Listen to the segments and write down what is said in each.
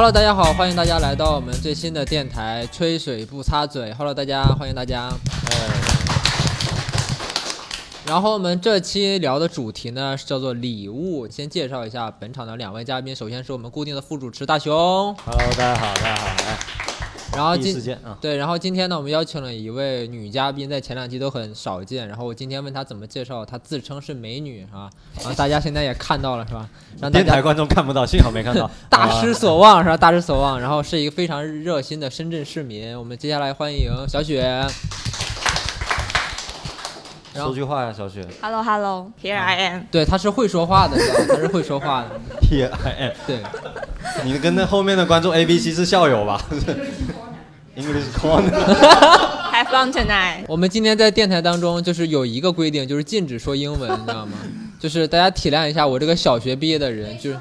Hello，大家好，欢迎大家来到我们最新的电台《吹水不擦嘴》。Hello，大家，欢迎大家。然后我们这期聊的主题呢是叫做礼物。先介绍一下本场的两位嘉宾，首先是我们固定的副主持大熊。Hello，大家好，大家好，来，然后今对，然后今天呢，我们邀请了一位女嘉宾，在前两期都很少见。然后我今天问她怎么介绍，她自称是美女啊，然后大家现在也看到了是吧？让电台观众看不到，幸好没看到。大失啊所望是吧？大失所望。然后是一个非常热心的深圳市民。我们接下来欢迎小雪。说句话呀，小雪 Hello Hello, here I am。对，她是会说话的，是吧？她是会说话的。，Here I am。对，你跟那后面的观众 A、B、C 是校友吧 ？English corner。Have fun tonight。我们今天在电台当中就是有一个规定，就是禁止说英文，你知道吗？就是大家体谅一下我这个小学毕业的人，就是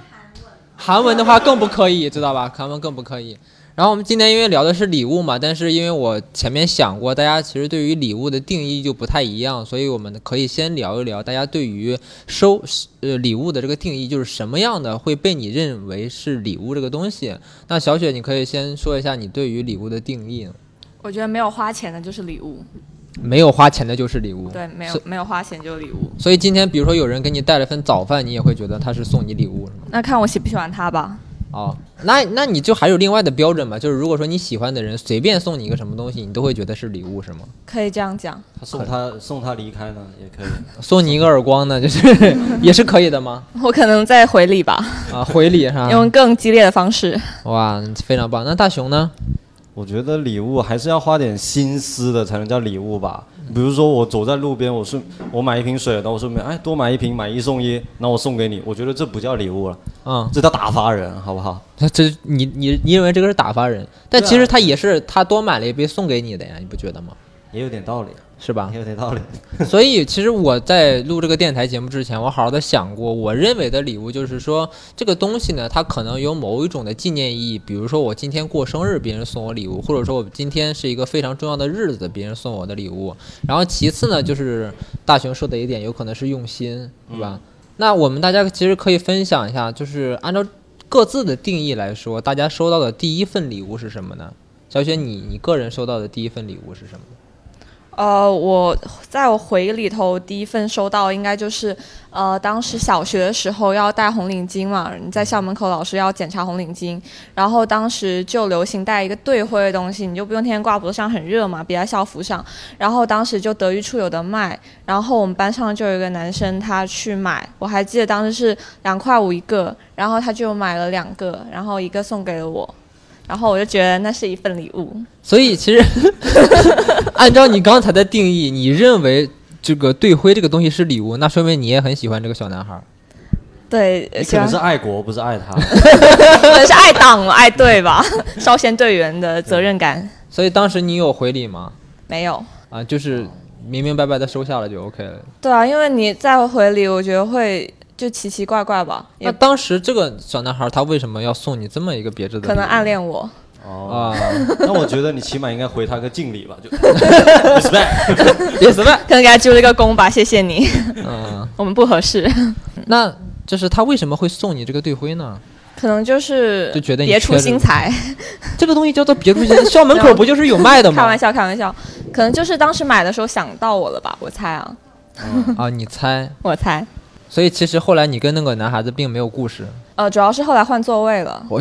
韩文的话更不可以，知道吧？韩文更不可以。然后我们今天因为聊的是礼物嘛，但是因为我前面想过，大家其实对于礼物的定义就不太一样，所以我们可以先聊一聊大家对于收呃礼物的这个定义，就是什么样的会被你认为是礼物这个东西。那小雪，你可以先说一下你对于礼物的定义。我觉得没有花钱的就是礼物，没有花钱的就是礼物。对，没有没有花钱就是礼物。所以今天，比如说有人给你带了份早饭，你也会觉得他是送你礼物？那看我喜不喜欢他吧。哦，那那你就还有另外的标准嘛？就是如果说你喜欢的人随便送你一个什么东西，你都会觉得是礼物，是吗？可以这样讲。他送他送他离开呢，也可以。送你一个耳光呢，就是 也是可以的吗？我可能在回礼吧，啊，回礼是吧？用更激烈的方式。哇，非常棒。那大熊呢？我觉得礼物还是要花点心思的才能叫礼物吧。比如说我走在路边，我顺我买一瓶水，然后我顺便哎多买一瓶，买一送一，那我送给你，我觉得这不叫礼物了，嗯，这叫打发人，好不好？这这你你你认为这个是打发人，但其实他也是他多买了一杯送给你的呀，你不觉得吗？也有点道理，是吧？有点道理。所以其实我在录这个电台节目之前，我好好的想过，我认为的礼物就是说，这个东西呢，它可能有某一种的纪念意义，比如说我今天过生日，别人送我礼物，或者说我今天是一个非常重要的日子，别人送我的礼物。然后其次呢，就是大雄说的一点，有可能是用心，对吧？那我们大家其实可以分享一下，就是按照各自的定义来说，大家收到的第一份礼物是什么呢？小雪，你你个人收到的第一份礼物是什么？呃，我在我回忆里头，第一份收到应该就是，呃，当时小学的时候要戴红领巾嘛，你在校门口老师要检查红领巾，然后当时就流行带一个队徽的东西，你就不用天天挂脖子上，很热嘛，别在校服上。然后当时就德育处有的卖，然后我们班上就有一个男生他去买，我还记得当时是两块五一个，然后他就买了两个，然后一个送给了我，然后我就觉得那是一份礼物。所以其实 按照你刚才的定义，你认为这个队徽这个东西是礼物，那说明你也很喜欢这个小男孩。对，喜欢你可能是爱国，不是爱他。可能是爱党爱队吧，少先队员的责任感所以当时你有回礼吗？没有。啊，就是明明白白的收下了就 OK 了。对啊，因为你再回礼，我觉得会就奇奇怪怪吧，那当时这个小男孩他为什么要送你这么一个别致的？可能暗恋我。哦，啊，那我觉得你起码应该回他个敬礼吧，就 respect。别死呗。可能给他鞠了一个躬吧，谢谢你，嗯，我们不合适。那就是他为什么会送你这个队徽呢？可能就是就觉得你别出心裁，这个东西叫做别出心，校门口不就是有卖的吗开玩？笑，开玩笑。可能就是当时买的时候想到我了吧，我猜啊，啊，你猜？我猜。所以其实后来你跟那个男孩子并没有故事，呃，主要是后来换座位了。我，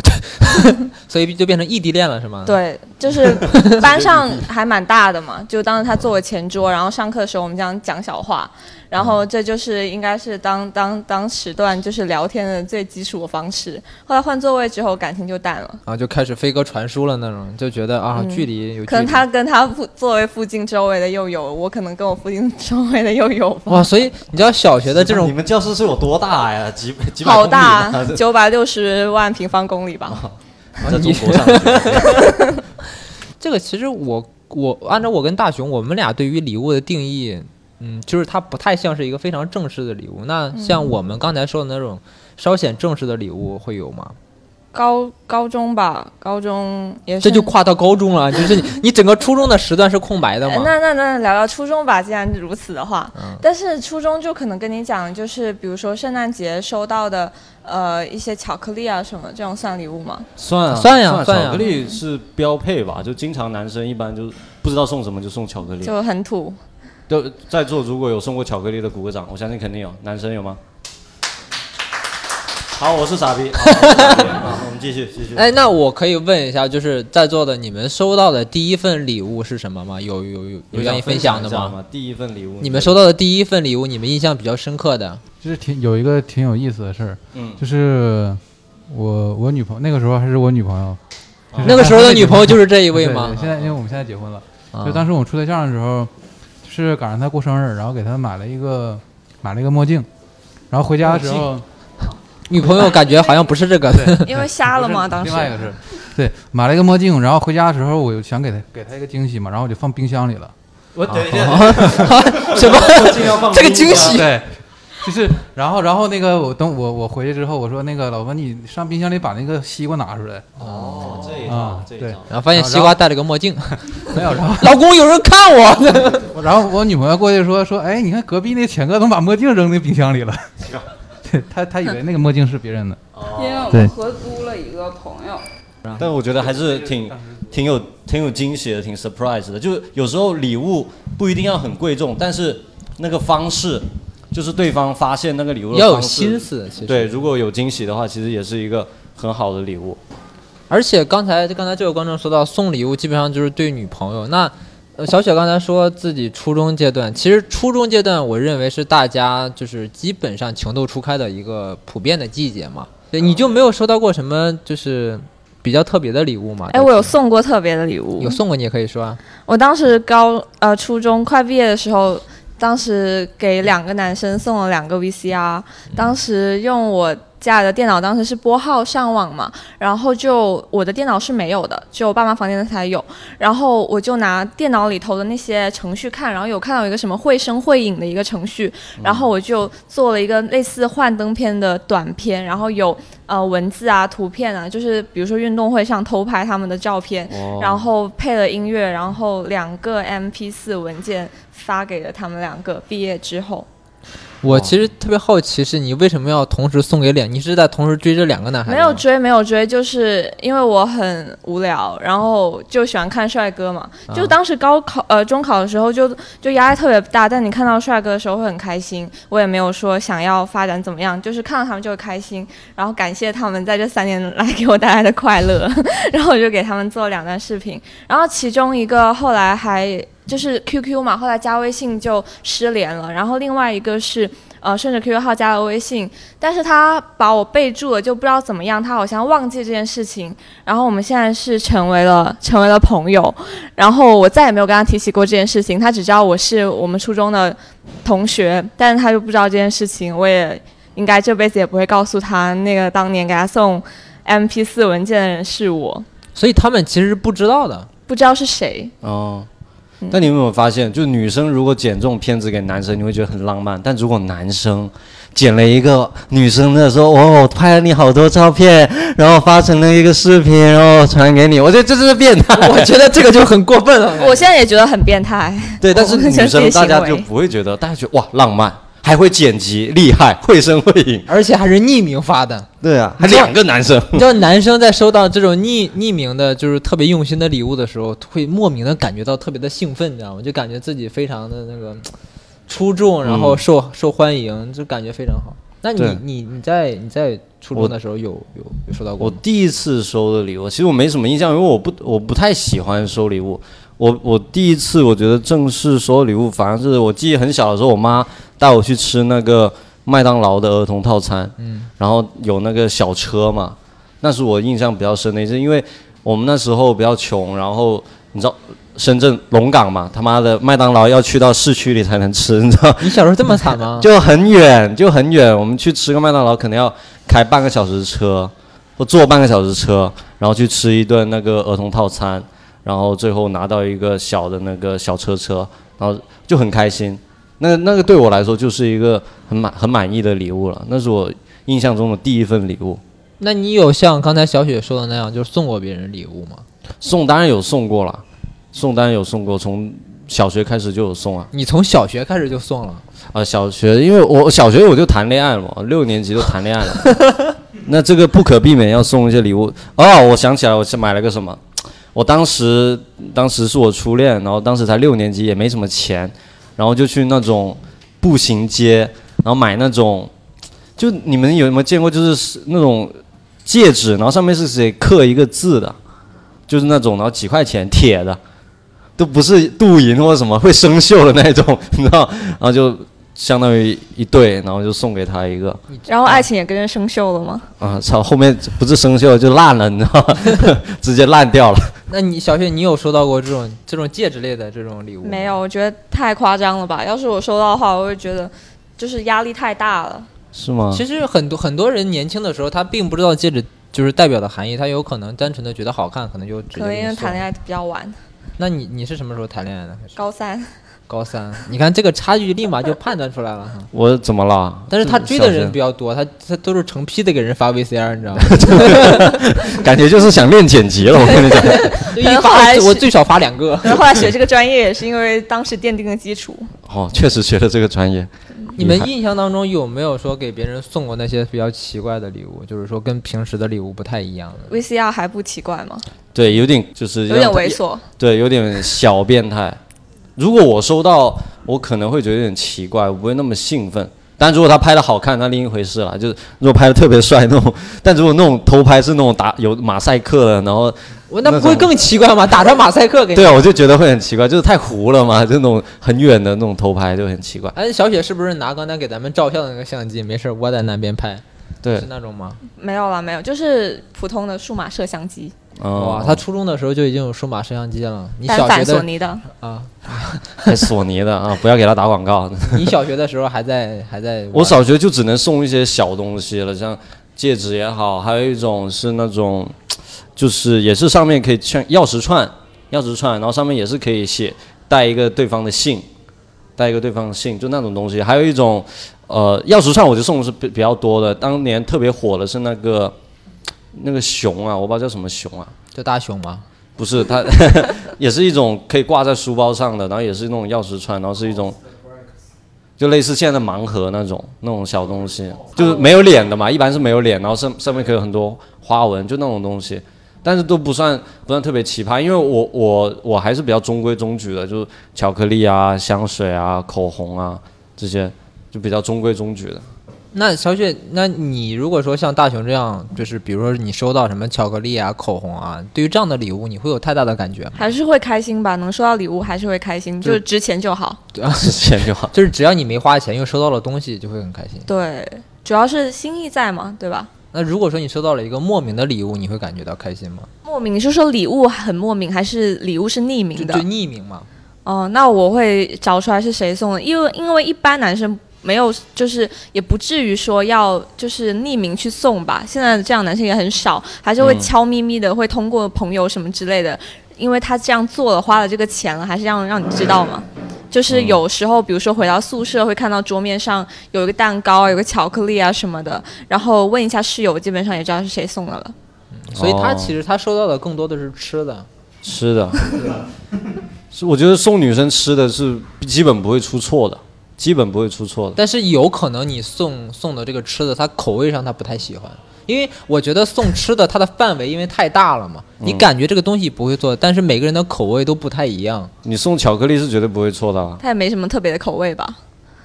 所以就变成异地恋了是吗？。对，就是班上还蛮大的嘛，就当时他坐我前桌，然后上课的时候我们这样讲小话，然后这就是应该是当当当时段就是聊天的最基础的方式。后来换座位之后，感情就淡了。然后就开始飞鸽传书了那种，就觉得啊，嗯距离有距离。可能他跟他附座位附近周围的又有，我可能跟我附近 周围的又有吧。哇，所以你知道小学的这种你，们教室是有多大呀？几几百好大吗，九百六十万平方公里吧。在中国上学。这个其实我我按照我跟大雄我们俩对于礼物的定义，嗯，就是它不太像是一个非常正式的礼物。那像我们刚才说的那种稍显正式的礼物会有吗？高高中吧，高中也是。这就跨到高中了，就是你你整个初中的时段是空白的哎嘛？那那那聊聊初中吧，既然如此的话，嗯但是初中就可能跟你讲，就是比如说圣诞节收到的呃一些巧克力啊什么，这种算礼物吗？算啊算呀算呀巧克力是标配吧？就经常男生一般就不知道送什么就送巧克力。就很土。就在座如果有送过巧克力的鼓个掌，我相信肯定有。男生有吗？好，我是傻逼。好我是傻逼好我们继续继续。哎，那我可以问一下，就是在座的你们收到的第一份礼物是什么吗？有有有有愿意分享的吗？吗？第一份礼物，你们收到的第一份礼物，你们印象比较深刻的？就是挺有一个挺有意思的事儿，嗯，就是我我女朋友那个时候还是我女朋友，就是那个时候的女朋友就是这一一位吗？现在因为我们现在结婚了，啊就当时我处对象的时候，就是赶上他过生日，然后给他买了一个买了一个墨镜，然后回家的时候 女朋友感觉好像不是这个，因为瞎了嘛？当时。另外一个是，对，买了一个墨镜，然后回家的时候我就想给他给他一个惊喜嘛，然后我就放冰箱里了。我等一下，什么？这个惊喜。对，就是，然后，然后那个我等我我回去之后，我说那个老婆，你上冰箱里把那个西瓜拿出来。哦，这一啊对套这一套。然后发现西瓜戴了个墨镜，没有，然后老公有人看我。然后我女朋友过去说说，哎，你看隔壁那钱哥怎么把墨镜扔那冰箱里了？对他他以为那个墨镜是别人的。因为我们合租了一个朋友，但我觉得还是挺挺有挺有惊喜的，挺 surprise 的。就是有时候礼物不一定要很贵重，但是那个方式，就是对方发现那个礼物的要有方式心思，其实对，如果有惊喜的话，其实也是一个很好的礼物。而且刚才刚才这位观众说到送礼物，基本上就是对女朋友。那呃，小雪刚才说自己初中阶段，其实初中阶段，我认为是大家就是基本上情窦初开的一个普遍的季节嘛。对，你就没有收到过什么就是比较特别的礼物吗？哎，我有送过特别的礼物有，送过，你也可以说啊。我当时高呃初中快毕业的时候，当时给两个男生送了两个 VCR，当时用我家里的电脑，当时是拨号上网嘛，然后就我的电脑是没有的，只有我爸妈房间的才有，然后我就拿电脑里头的那些程序看，然后有看到一个什么绘声绘影的一个程序，然后我就做了一个类似幻灯片的短片，然后有呃文字啊、图片啊，就是比如说运动会上偷拍他们的照片，哦。然后配了音乐，然后两个 MP 4文件发给了他们两个。毕业之后，我其实特别好奇，是你为什么要同时送给两？你是在同时追这两个男孩？没有追，没有追，就是因为我很无聊，然后就喜欢看帅哥嘛。啊就当时高考呃中考的时候就就压力特别大，但你看到帅哥的时候会很开心。我也没有说想要发展怎么样，就是看到他们就会开心，然后感谢他们在这三年来给我带来的快乐，然后我就给他们做了两段视频，然后其中一个后来还。就是 QQ 嘛，后来加微信就失联了，然后另外一个是呃顺着 QQ 号加了微信，但是他把我备注了，就不知道怎么样，他好像忘记这件事情。然后我们现在是成为了成为了朋友，然后我再也没有跟他提起过这件事情，他只知道我是我们初中的同学，但是他就不知道这件事情，我也应该这辈子也不会告诉他，那个当年给他送 MP 4文件的人是我，所以他们其实是不知道的。不知道是谁。哦，但你有没有发现，就女生如果剪这种片子给男生，你会觉得很浪漫；但如果男生剪了一个女生的说，哦，我拍了你好多照片，然后发成了一个视频，然后传给你，我觉得这就是变态。我觉得这个就很过分了。我现在也觉得很变态。对，但是女生大家就不会觉得，大家觉得哇浪漫，还会剪辑，厉害，绘声绘影。而且还是匿名发的。对啊，还两个男生。你知道男生在收到这种匿匿名的，就是特别用心的礼物的时候，会莫名的感觉到特别的兴奋，你知道吗？就感觉自己非常的那个出众，然后受、受欢迎，就感觉非常好。那你你你在你在初中的时候有有有收到过吗？我第一次收的礼物，其实我没什么印象，因为我不我不太喜欢收礼物。我我第一次我觉得正式收礼物，反而是我记忆很小的时候，我妈带我去吃那个麦当劳的儿童套餐，嗯，然后有那个小车嘛，那是我印象比较深的一次，因为我们那时候比较穷，然后你知道深圳龙岗嘛，他妈的麦当劳要去到市区里才能吃，你知道。你小时候这么惨 吗？就很远，就很远。我们去吃个麦当劳，可能要开半个小时车，或坐半个小时车，然后去吃一顿那个儿童套餐，然后最后拿到一个小的那个小车车，然后就很开心。那那个对我来说就是一个很满很满意的礼物了，那是我印象中的第一份礼物。那你有像刚才小雪说的那样，就是送过别人礼物吗？送当然有送过了，送当然有送过，从小学开始就有送啊。你从小学开始就送了，啊，小学因为我小学我就谈恋爱了嘛，六年级就谈恋爱了，那这个不可避免要送一些礼物。哦，我想起来，我是买了个什么？我当时当时是我初恋，然后当时才六年级，也没什么钱，然后就去那种步行街，然后买那种，就你们有没有见过，就是那种戒指，然后上面是写刻一个字的，就是那种，然后几块钱铁的，都不是镀银或者什么会生锈的那种，你知道，然后就相当于一对，然后就送给他一个，然后爱情也跟着生锈了吗？啊，操，后面不是生锈就烂了，你知道吗？直接烂掉了。那你小雪，你有收到过这种这种戒指类的这种礼物？没有，我觉得太夸张了吧。要是我收到的话，我会觉得就是压力太大了。是吗？其实很多很多人年轻的时候，他并不知道戒指就是代表的含义，他有可能单纯的觉得好看，可能就可能因为谈恋爱比较晚，那你你是什么时候谈恋爱的？高三。高三，你看这个差距立马就判断出来了。我怎么了？但是他追的人比较多，他他都是成批的给人发 VCR，你知道吗？感觉就是想练剪辑了，我跟你讲。就一可能后来我最少发两个。然后后来学这个专业也是因为当时奠定了基础。哦，确实学了这个专业。你们印象当中有没有说给别人送过那些比较奇怪的礼物？就是说跟平时的礼物不太一样的？VCR 还不奇怪吗？对，有点就是有点猥琐。对，有点小变态。如果我收到，我可能会觉得有点奇怪，我不会那么兴奋。但如果他拍的好看，那另一回事了。就是如果拍的特别帅那种，但如果那种偷拍是那种打有马赛克的，然后我那不会更奇怪吗？打上马赛克给你。对啊，我就觉得会很奇怪，就是太糊了嘛，就那种很远的那种偷拍就很奇怪。哎，小雪是不是拿刚才给咱们照相的那个相机，没事儿窝在那边拍？对是，那种吗？没有了，没有，就是普通的数码摄像机，哦哇，他初中的时候就已经有数码摄像机了。你小学的索尼的。啊，还索尼的啊，不要给他打广告。你小学的时候还在还在？我小学就只能送一些小东西了，像戒指也好，还有一种是那种，就是也是上面可以像钥匙串，钥匙串，然后上面也是可以写带一个对方的姓，带一个对方的姓，就那种东西。还有一种，呃，钥匙串我就送的是比比较多的，当年特别火的是那个那个熊啊，我不知道叫什么熊啊。叫大熊吗？不是，它 也是一种可以挂在书包上的，然后也是那种钥匙串，然后是一种，就类似现在的盲盒那种那种小东西，就是没有脸的嘛，一般是没有脸，然后上上面可以有很多花纹，就那种东西，但是都不算不算特别奇葩，因为我我我还是比较中规中矩的，就是巧克力啊、香水啊、口红啊这些，就比较中规中矩的。那小雪，那你如果说像大熊这样，就是比如说你收到什么巧克力啊、口红啊，对于这样的礼物，你会有太大的感觉吗？还是会开心吧，能收到礼物还是会开心，就是值钱就好。值钱就好。就是只要你没花钱又收到了东西，就会很开心。对，主要是心意在嘛，对吧？那如果说你收到了一个莫名的礼物，你会感觉到开心吗？莫名，你是说礼物很莫名，还是礼物是匿名的？匿名嘛。哦，那我会找出来是谁送的，因为因为一般男生没有，就是也不至于说要就是匿名去送吧。现在这样男生也很少，还是会嗯悄咪咪的，会通过朋友什么之类的，因为他这样做了，花了这个钱了，还是让让你知道嘛。就是有时候，比如说回到宿舍，会看到桌面上有一个蛋糕啊，有个巧克力啊什么的，然后问一下室友，基本上也知道是谁送的了。所以他哦其实他收到的更多的是吃的。吃的，是我觉得送女生吃的是基本不会出错的，基本不会出错的。但是有可能你送送的这个吃的，他口味上他不太喜欢，因为我觉得送吃的它的范围因为太大了嘛，你感觉这个东西不会做，但是每个人的口味都不太一样。你送巧克力是绝对不会错的啊。他也没什么特别的口味吧？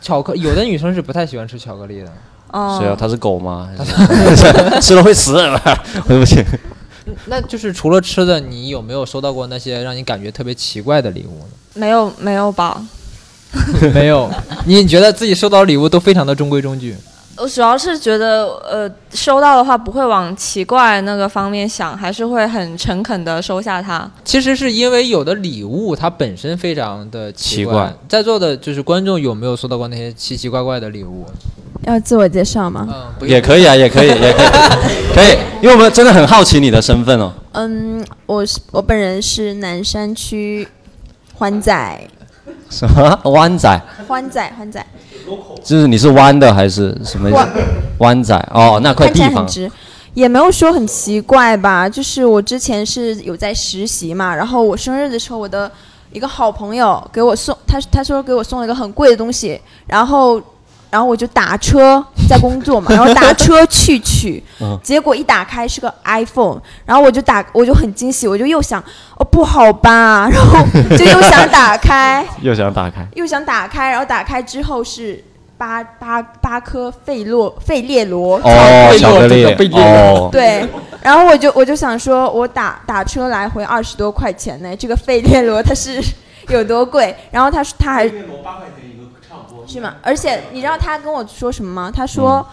巧克有的女生是不太喜欢吃巧克力的，哦、谁啊？他是狗吗？吃了会死？对不起。那就是除了吃的，你有没有收到过那些让你感觉特别奇怪的礼物呢？没有没有吧？没有，你觉得自己收到礼物都非常的中规中矩。我主要是觉得，呃，收到的话不会往奇怪那个方面想，还是会很诚恳的收下它。其实是因为有的礼物它本身非常的奇奇怪在座的就是观众有没有收到过那些奇奇怪怪的礼物？要自我介绍吗？嗯，也可以啊，也可以，也可以，可以，因为我们真的很好奇你的身份哦。嗯，我是我本人是南山区欢仔，什么湾仔？湾仔，湾仔，就是你是湾的还是什么意思湾？湾仔哦，那块地方很直。也没有说很奇怪吧，就是我之前是有在实习嘛，然后我生日的时候，我的一个好朋友给我送，他他说给我送了一个很贵的东西，然后然后我就打车在工作嘛，然后打车去取 嗯，结果一打开是个 iPhone，然后我就打我就很惊喜，我就又想哦不好吧，然后就又想打开，又想打开，又想打开，然后打开之后是八八八颗费洛费列罗哦，被巧克力。对，然后我就我就想说，我打打车来回二十多块钱呢，这个费列罗它是有多贵？然后他说他还是吗？而且你知道他跟我说什么吗？他说，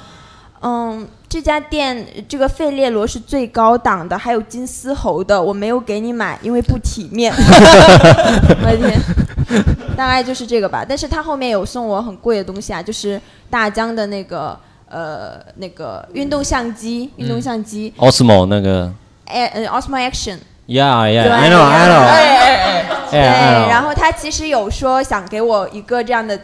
嗯这家店这个费列罗是最高档的，还有金丝猴的，我没有给你买，因为不体面。我的天，大概就是这个吧。但是他后面有送我很贵的东西啊，就是大疆的那个呃那个运动相机，运动相机。Osmo 那个哎呃 Osmo Action，，Yeah 对 Yeah，I know I know，对，哎然后他其实有说想给我一个这样的，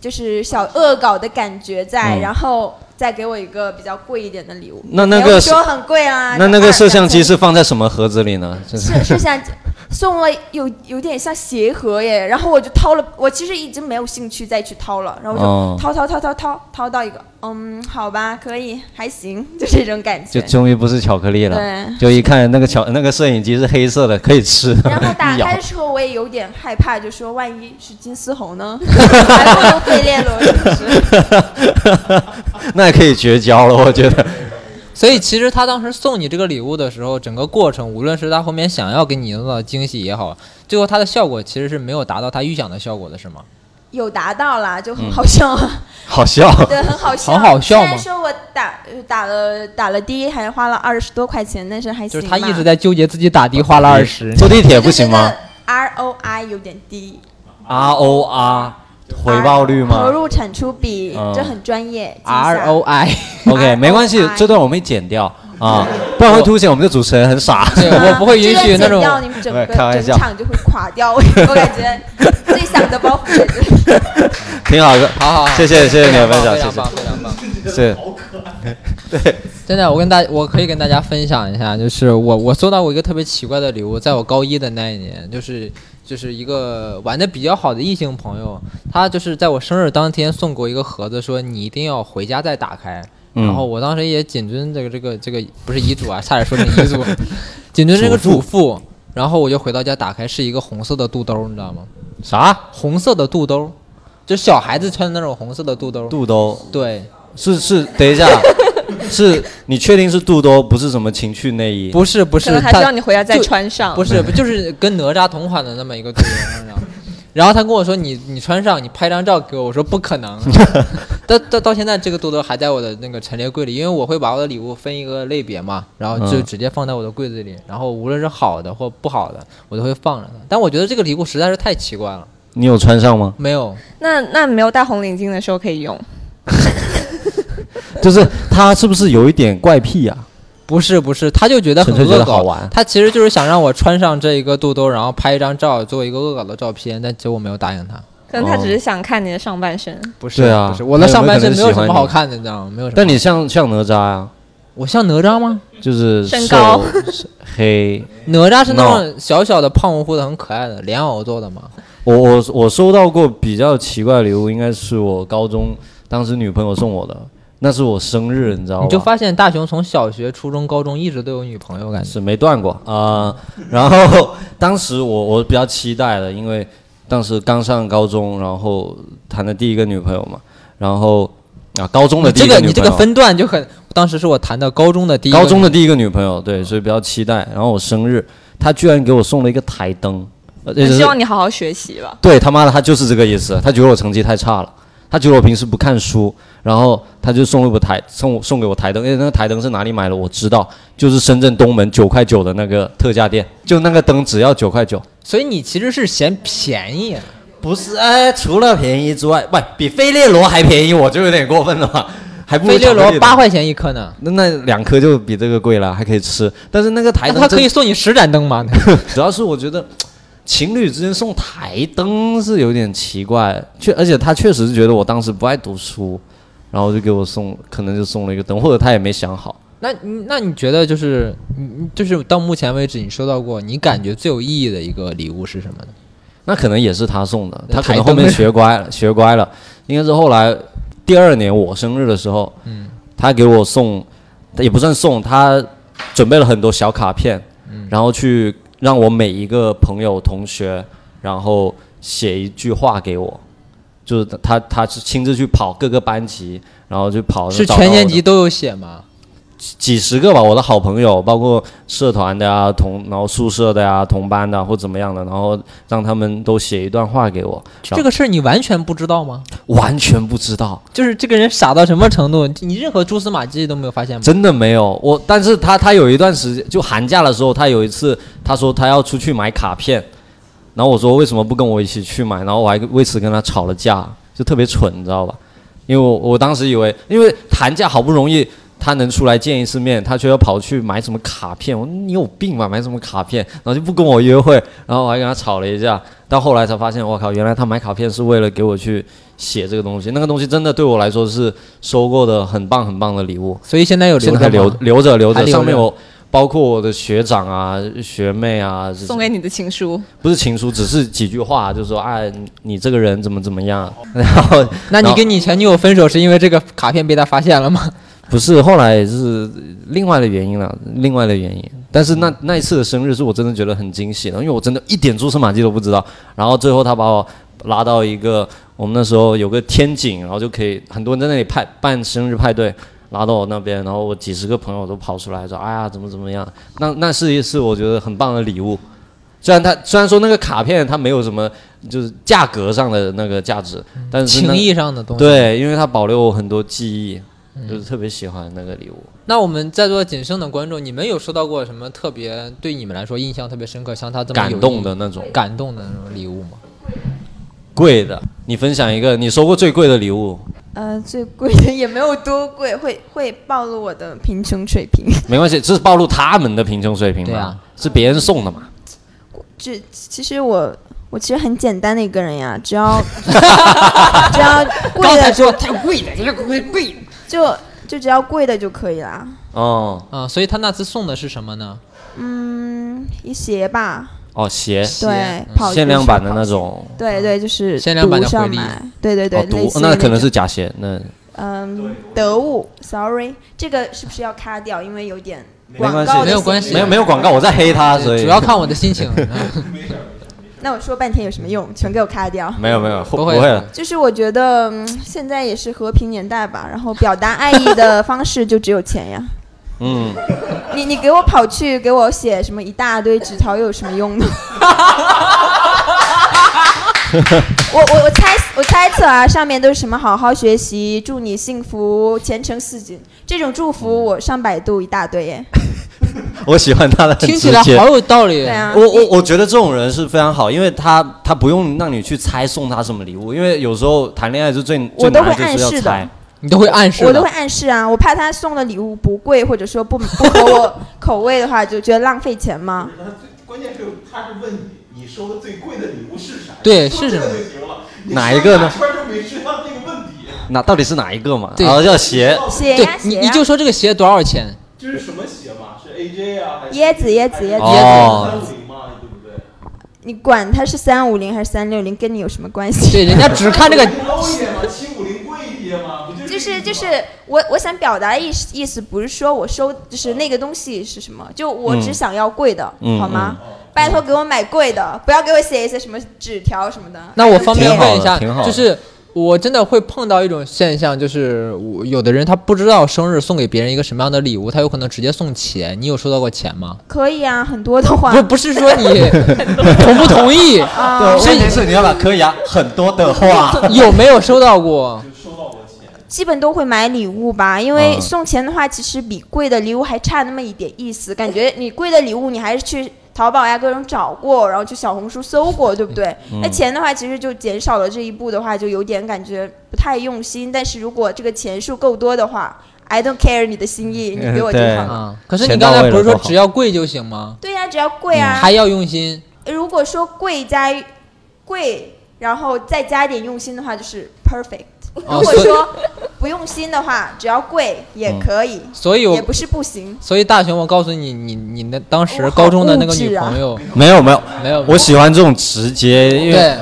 就是小恶搞的感觉在，嗯然后再给我一个比较贵一点的礼物。那那个是没有说很贵啊，那那个摄像机是放在什么盒子里呢？摄像机送了有有点像鞋盒耶，然后我就掏了，我其实已经没有兴趣再去掏了，然后我就掏掏掏掏掏掏到一个，嗯，好吧，可以，还行，就这种感觉。就终于不是巧克力了，对。就一看那个巧那个摄影机是黑色的，可以吃。然后打开的 时候，我也有点害怕，就说万一是金丝猴呢，还不如费列罗，是不是？那也可以绝交了，我觉得。所以其实他当时送你这个礼物的时候，整个过程，无论是他后面想要给你营造惊喜也好，最后他的效果其实是没有达到他预想的效果的，是吗？有达到啦，就嗯。很好笑，好笑，对，很好笑，很好笑吗？虽然说我打呃打了打了的，还花了二十多块钱，但是还行就是他一直在纠结自己打的花了二十，坐地铁不行吗？ROI 有点低，？R O R 回报率吗投入产出比，嗯这很专业。记一下 R O I。OK，没关系这段我们剪掉啊，不然会凸显我们的主持人很傻。对，我不会允许那种这个剪掉你们整个开玩笑整场就会垮掉，我我感觉最想的包袱在这里。挺好的，好好好，谢谢谢谢你的分享，谢谢非常棒，非常棒。是，真的，我跟大我可以跟大家分享一下，就是我我收到过一个特别奇怪的礼物，在我高一的那一年，就是就是一个玩的比较好的异性朋友，他就是在我生日当天送给我一个盒子，说你一定要回家再打开。嗯然后我当时也谨遵这个这个这个不是遗嘱啊，差点说成遗嘱，谨遵这个嘱咐。然后我就回到家打开，是一个红色的肚兜，你知道吗？啥？红色的肚兜，就小孩子穿的那种红色的肚兜。肚兜对，是是，等一下，是你确定是肚兜，不是什么情趣内衣？不是不是，可能还是它让你回家再穿上。不是，不就是跟哪吒同款的那么一个肚兜，你知道？然后他跟我说你你穿上，你拍张照给我，我说不可能。到到到现在这个肚兜还在我的那个陈列柜里，因为我会把我的礼物分一个类别嘛，然后就嗯直接放在我的柜子里，然后无论是好的或不好的，我都会放着它。但我觉得这个礼物实在是太奇怪了，你有穿上吗？没有，那那没有戴红领巾的时候可以用。就是他是不是有一点怪癖啊？不是不是，他就觉得很恶搞，好玩。他其实就是想让我穿上这一个肚兜，然后拍一张照，做一个恶搞的照片，但结果没有答应他。可能他只是想看你的上半身。不是，对啊不是，我的上半身没有什么好看的，你知道吗？没有什么。但你像像哪吒呀，我像哪吒吗？就是身高是黑。哪吒是那种小小的、胖乎乎的、很可爱的莲藕做的吗？我我我收到过比较奇怪的礼物，应该是我高中当时女朋友送我的，那是我生日，你知道吗？你就发现大雄从小学、初中、高中一直都有女朋友，感觉是没断过啊、然后当时我 我比较期待的，因为当时刚上高中，然后谈的第一个女朋友嘛，然后啊高中的第这一女朋友，个你这个分段就很，当时是我谈的高中的第一个高中的第一个女朋友，对，所以比较期待。然后我生日，她居然给我送了一个台灯，而且是希望你好好学习吧。对他妈的，他就是这个意思。他觉得我成绩太差了，他觉得我平时不看书，然后他就送了我台送我送给我台灯。因为那个台灯是哪里买的，我知道，就是深圳东门九块九的那个特价店，就那个灯只要九块九。所以你其实是嫌便宜，不是，哎，除了便宜之外，不比费列罗还便宜，我就有点过分了吧，还不如费列罗八块钱一颗呢，那那两颗就比这个贵了，还可以吃。但是那个台灯他可以送你十盏灯吗？主要是我觉得情侣之间送台灯是有点奇怪，确而且他确实是觉得我当时不爱读书，然后就给我送，可能就送了一个灯，或者他也没想好，那你那你觉得就是你就是到目前为止你收到过你感觉最有意义的一个礼物是什么呢？那可能也是他送的，他可能后面学乖了，学乖了，应该是后来第二年我生日的时候，嗯，他给我送，也不算送，他准备了很多小卡片，嗯。然后去让我每一个朋友同学，然后写一句话给我，就是他他是亲自去跑各个班级，然后就跑是全年级都有写吗？几十个吧，我的好朋友，包括社团的啊、同然后宿舍的呀、同班的或怎么样的，然后让他们都写一段话给我，这个事儿你完全不知道吗？完全不知道，就是这个人傻到什么程度？你任何蛛丝马迹都没有发现吗？真的没有我。但是他他有一段时间，就寒假的时候，他有一次他说他要出去买卡片，然后我说为什么不跟我一起去买？然后我还为此跟他吵了架，就特别蠢，你知道吧？因为我我当时以为，因为寒假好不容易他能出来见一次面，他却要跑去买什么卡片，我说你有病吧，买什么卡片？然后就不跟我约会，然后我还跟他吵了一架。到后来才发现，我靠，原来他买卡片是为了给我去写这个东西，那个东西真的对我来说是收过的很棒很棒的礼物。所以现在有现在留留着吗留着留着，留着上面有包括我的学长啊、学妹啊，送给你的情书，不是情书，只是几句话，就是说哎，你这个人怎么怎么样，然后 那你跟你前女友分手是因为这个卡片被他发现了吗？不是后来是另外的原因了，另外的原因。但是那那一次的生日是我真的觉得很惊喜的，因为我真的一点蛛丝马迹都不知道。然后最后他把我拉到一个我们那时候有个天井，然后就可以很多人在那里派办生日派对，拉到我那边，然后我几十个朋友都跑出来说，哎呀怎么怎么样。那那是一次我觉得很棒的礼物。虽然他虽然说那个卡片它没有什么就是价格上的那个价值，但是情谊上的东西。。对，因为它保留我很多记忆，就是特别喜欢那个礼物。那我们在座仅剩的观众，你们有收到过什么特别对你们来说印象特别深刻，像他这么感动的那种感动的那种礼物吗？贵的，你分享一个你收过最贵的礼物，呃，最贵的也没有多贵，会会暴露我的贫穷水平。没关系，这是暴露他们的贫穷水平嘛？对啊是别人送的嘛？这其实我我其实很简单的一个人呀，只要 只要贵的就太贵的，这个贵贵。就就只要贵的就可以啦。哦啊，所以他那次送的是什么呢？嗯，一鞋吧，哦，鞋，对，跑限量版的那种。对对，就是限量版的回力，对对对，哦，类似毒那可能是假鞋，那嗯，得物，sorry，这个是不是要卡掉？因为有点没关系广告没有关系没有没有广告，我在黑他，所以主要看我的心情。那我说半天有什么用？全给我卡掉。没有没有不会不会了。就是我觉得、嗯、现在也是和平年代吧，然后表达爱意的方式就只有钱呀。嗯，你你给我跑去给我写什么一大堆纸条又有什么用呢？我我我猜我猜测啊，上面都是什么好好学习，祝你幸福前程似锦，这种祝福我上百度一大堆耶。我喜欢他的很听起。来好有道理。对啊，我我我觉得这种人是非常好，因为他他不用让你去猜送他什么礼物，因为有时候谈恋爱是最最我都会难的就是要暗示的猜。你都会暗示，我都会暗示啊，我怕他送的礼物不贵，或者说不不合我口味的话，就觉得浪费钱嘛。关键是他是问你，你收的最贵的礼物是啥？对是什么就行了。哪一个呢哪圈就没知道那个问题，那到底是哪一个嘛？对然后叫鞋，对鞋呀鞋呀你你就，说这个鞋多少钱？这是什么鞋嘛？是 AJ 啊，还是椰子椰子椰子哦三五零嘛，对不对？你管它是三五零还是三六零，跟你有什么关系？对，人家只看这个，low 一点嘛，七五零贵一些嘛，不就就是是就是我我想表达的意思意思不是说我收就是那个东西是什么，就我只想要贵的，嗯好吗？拜托给我买贵的，不要给我写一些什么纸条什么的。那我方便问一下就是我真的会碰到一种现象，就是我有的人他不知道生日送给别人一个什么样的礼物，他有可能直接送钱。你有收到过钱吗？可以啊，很多的话不，不是说你同不同意，啊，问题是你要把可以啊，很多的话，有没有收到过？基本都会买礼物吧，因为嗯送钱的话，其实比贵的礼物还差那么一点意思。感觉你贵的礼物，你还是去淘宝呀各种找过，然后去小红书搜过，对不对？嗯那钱的话，其实就减少了这一步的话，就有点感觉不太用心。但是如果这个钱数够多的话，I don't care 你的心意，你给我就好了。啊，可是你刚才不是说只要贵就行吗？对呀、只要贵啊。还要用心。如果说贵加贵，然后再加一点用心的话，就是 perfect。如果说不用心的话，只要贵也可以，所以我也不是不行。所以大雄，我告诉你，你你那当时高中的那个女朋友，没有没有没有我喜欢这种直接，因为对，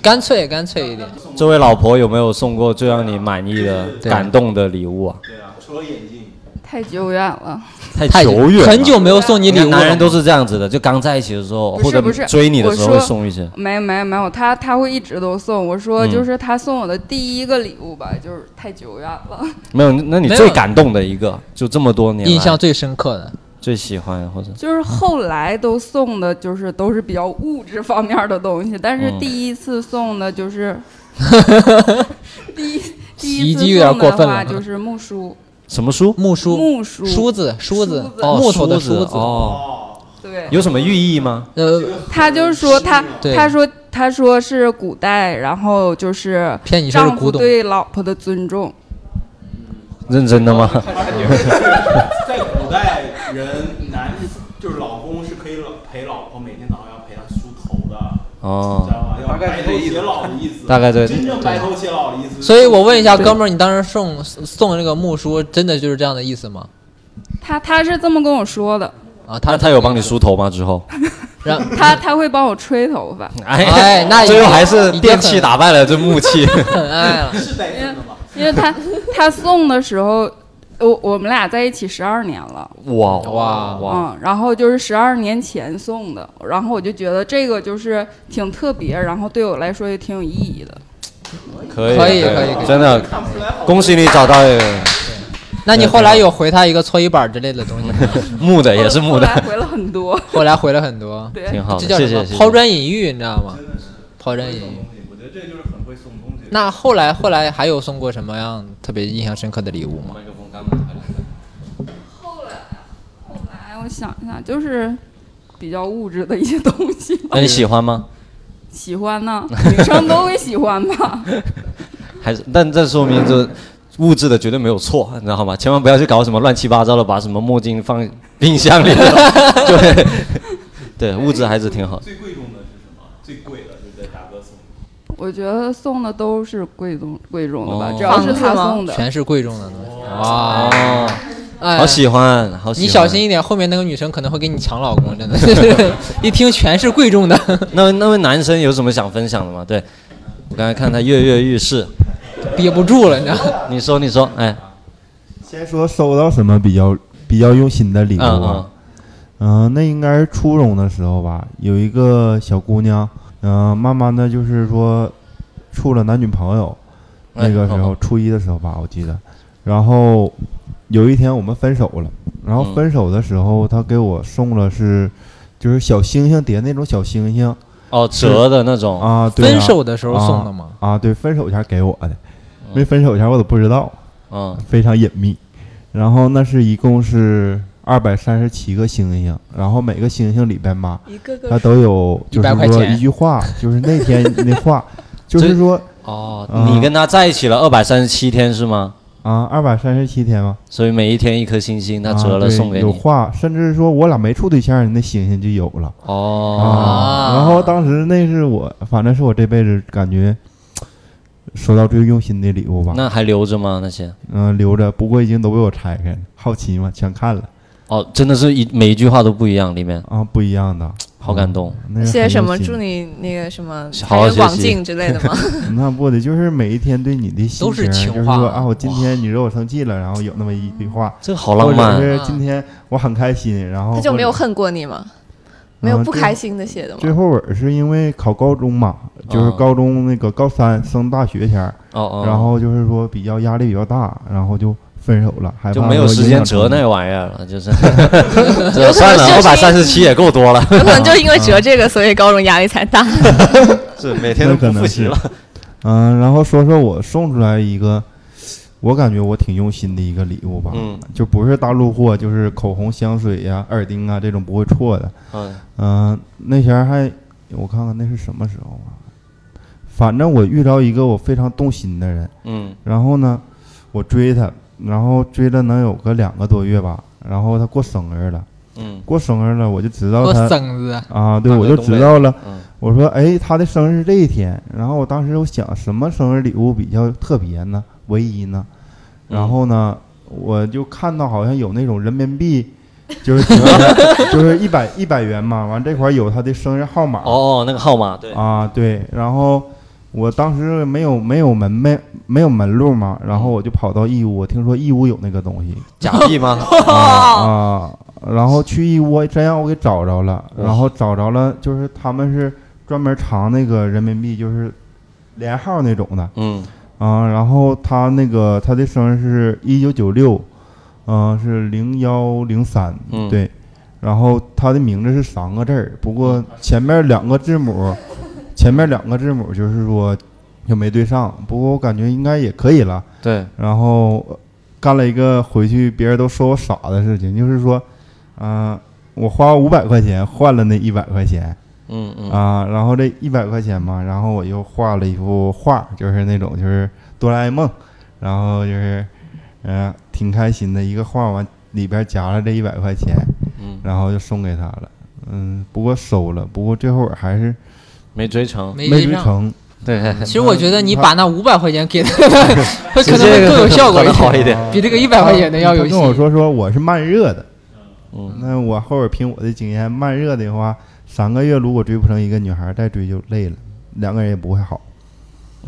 干脆干脆一点。这位老婆有没有送过最让你满意的、感动的礼物啊？对啊，除了眼镜，太久远了。太太久远了，很久没有送你礼物，男人都是这样子的，就刚在一起的时候，或者不是追你的时候会送一些。没有没有没有，他他会一直都送。我说嗯就是他送我的第一个礼物吧，就是太久远了。没有，那你最感动的一个，就这么多年印象最深刻的。最喜欢或者就是后来都送的，就是都是比较物质方面的东西，但是嗯第一次送的就是 第一第洗衣一次机有点送的过分了话就是木梳，什么书？木梳、木梳，梳子、梳子，哦，木头的梳梳子。哦，哦，对，有什么寓意吗？呃，他就说他他说他说是古代，然后就是骗你说是丈夫古董。对老婆的尊重。认真的吗？在古代人男就是老公是可以老陪老婆每天早上要陪她梳头的，哦概白头是这意思偕老的意思。大概对真正白头偕老的意思。所以我问一下，哥们儿，你当时送送这个木梳，真的就是这样的意思吗？他他是这么跟我说的，啊，他他他有帮你梳头吗？之后，让他他会帮我吹头发，哎那 最后还是电器打败了这木器。很爱了。是带真的吗？因为他他送的时候，我我们俩在一起十二年了，哇哇哇！嗯，然后就是十二年前送的，然后我就觉得这个就是挺特别，然后对我来说也挺有意义的。可以可以可以真的，恭喜你找到一个那你后来有回他一个搓衣板之类的东西吗？木的，也是木的，后来回了很多，后来回了很多，对，挺好的，这叫什么。抛砖引玉，你知道吗？抛砖引玉。我觉得这就是很会送东西。那后来后来还有送过什么样特别印象深刻的礼物吗？哎，我想一下，就是比较物质的一些东西。那你喜欢吗？喜欢呢，女生都会喜欢吧？还是？但这说明这物质的绝对没有错，你知道吗？千万不要去搞什么乱七八糟的，把什么墨镜放冰箱里，对对物质还是挺好的。最贵重的是什么？最贵的就是在大哥送的。我觉得送的都是贵重贵重的吧，哦只要是他送的。全是贵重的东西。哇，哦，哎好喜欢，好喜欢。你小心一点，后面那个女生可能会给你抢老公，真的是，一听全是贵重的。那那位男生有什么想分享的吗？对，我刚才看他跃跃欲试。憋不住了，你知道吗？你说，你说，哎，先说收到什么比较比较用心的礼物嗯啊？嗯、那应该是初中的时候吧，有一个小姑娘，嗯、慢慢的就是说处了男女朋友，哎那个时候哦初一的时候吧，我记得。然后有一天我们分手了，然后嗯分手的时候，他给我送了是就是小星星叠那种小星星哦，折的那种，啊，对啊分手的时候送的吗？啊，对，分手前给我的，没分手前我都不知道。嗯，非常隐秘。然后那是一共是二百三十七个星星，然后每个星星里边吧，一个它都有就是说一句话，就是那天 那话，就是说哦，啊你跟他在一起了二百三十七天是吗？啊，二百三十七天吗，所以每一天一颗星星，他啊折了送给你。有话，甚至说我俩没处对象，那星星就有了哦，啊。然后当时那是我，反正是我这辈子感觉收到最用心的礼物吧。那还留着吗？那些？嗯、留着，不过已经都被我拆开了，好奇嘛，全看了哦，真的是一每一句话都不一样，里面啊，不一样的，好感动。写什么？祝你那个什么好好财源广学习进之类的吗？那不得，就是每一天对你的心都是情，情话就是说啊，我今天你惹我生气了，然后有那么一句话，这个好浪漫或者是今天我很开心，然后他就没有恨过你吗？没有不开心的写的吗？最后尾是因为考高中嘛，就是哦高中那个高三升大学前儿，哦哦，然后就是说比较压力比较大，然后就分手了，害怕就没有时间折那。玩意儿了，就是 折算了，二百三十七也够多了。可能就因为折这个，所以高中压力才大。是每天都不复习了。嗯，然后说说我送出来一个，我感觉我挺用心的一个礼物吧，嗯就不是大陆货，就是口红、香水呀、耳钉啊这种不会错的。嗯嗯、那前儿还我看看那是什么时候啊？反正我遇到一个我非常动心的人，嗯然后呢，我追他，然后追了能有个两个多月吧，然后他过生日了，嗯。过生日了，我就知道我他生日，啊，对我就知道了，嗯。我说哎，他的生日是这一天，然后我当时我想什么生日礼物比较特别呢，唯一呢，然后呢，我就看到好像有那种人民币，就是 就是一百一百元嘛，完这块有他的生日号码，哦哦，那个号码对，啊，对，然后我当时没有没有门没没有门路嘛，然后我就跑到义乌，我听说义乌有那个东西。假币吗？啊啊，然后去义乌真让我给找着了，然后找着了，就是他们是专门藏那个人民币，就是连号那种的。嗯。啊，然后他那个他的生日是一九九六，嗯，是零幺零三，嗯。对，然后他的名字是三个字儿，不过前面两个字母，前面两个字母就是说就没对上，不过我感觉应该也可以了。对，然后呃干了一个回去别人都说我傻的事情，就是说，嗯、我花五百块钱换了那一百块钱。嗯嗯。啊，然后这一百块钱嘛，然后我又画了一幅画，就是那种就是哆啦 A 梦，然后就是，嗯、挺开心的一个画，完里边夹了这一百块钱，嗯，然后就送给他了，嗯，不过收了，不过最后还是没追成，没追。成，对，其实我觉得你把那五百块钱给他，会直可能会更有效果好一点，比这个一百块钱的要有。跟我说说我是慢热的。嗯，那我后边凭我的经验，慢热的话，三个月如果追不成一个女孩，再追就累了，两个人也不会好。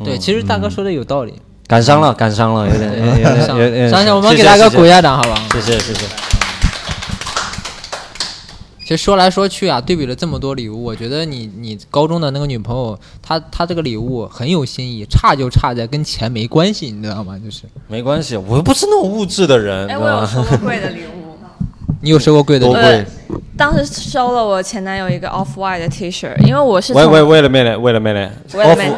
对，嗯其实大哥说的有道理。感伤了，感伤了，有点，有点，有点，有点。想想，我们给大哥鼓一下掌，好吧？谢谢谢谢。其实说来说去啊，对比了这么多礼物，我觉得你你高中的那个女朋友，她她这个礼物很有新意，差就差在跟钱没关系，你知道吗？就是没关系，我又不是那种物质的人，哎，知道吗？我有收过贵的礼物。你有收过贵的礼物，多贵？当时收了我前男友一个 Off White 的 T 恤，因为我是从喂喂，为了妹妹，为了妹妹为了妹妹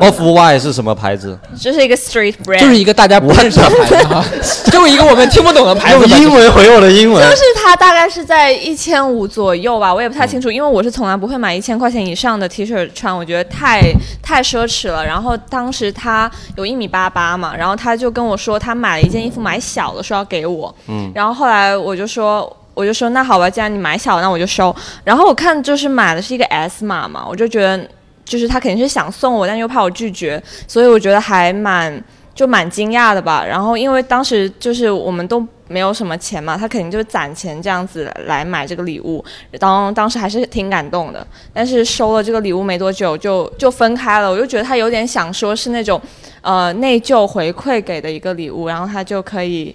，Off White 是什么牌子？这是一个 Street brand，就是一个大家不认识的牌子啊，就一个我们听不懂的牌子。用英文回我的英文就。是它大概是在一千五左右吧，我也不太清楚，因为我是从来不会买一千块钱以上的 T 恤穿，我觉得太太奢侈了。然后当时他有一米八八嘛，然后他就跟我说他买了一件衣服买小了，说要给我。嗯然后后来我就说。我就说那好吧，既然你买小了，那我就收。然后我看就是买的是一个 S 码嘛，我就觉得就是他肯定是想送我，但又怕我拒绝，所以我觉得还蛮就蛮惊讶的吧。然后因为当时就是我们都没有什么钱嘛，他肯定就是攒钱这样子来买这个礼物。当当时还是挺感动的，但是收了这个礼物没多久就就分开了，我就觉得他有点想说是那种呃内疚回馈给的一个礼物，然后他就可以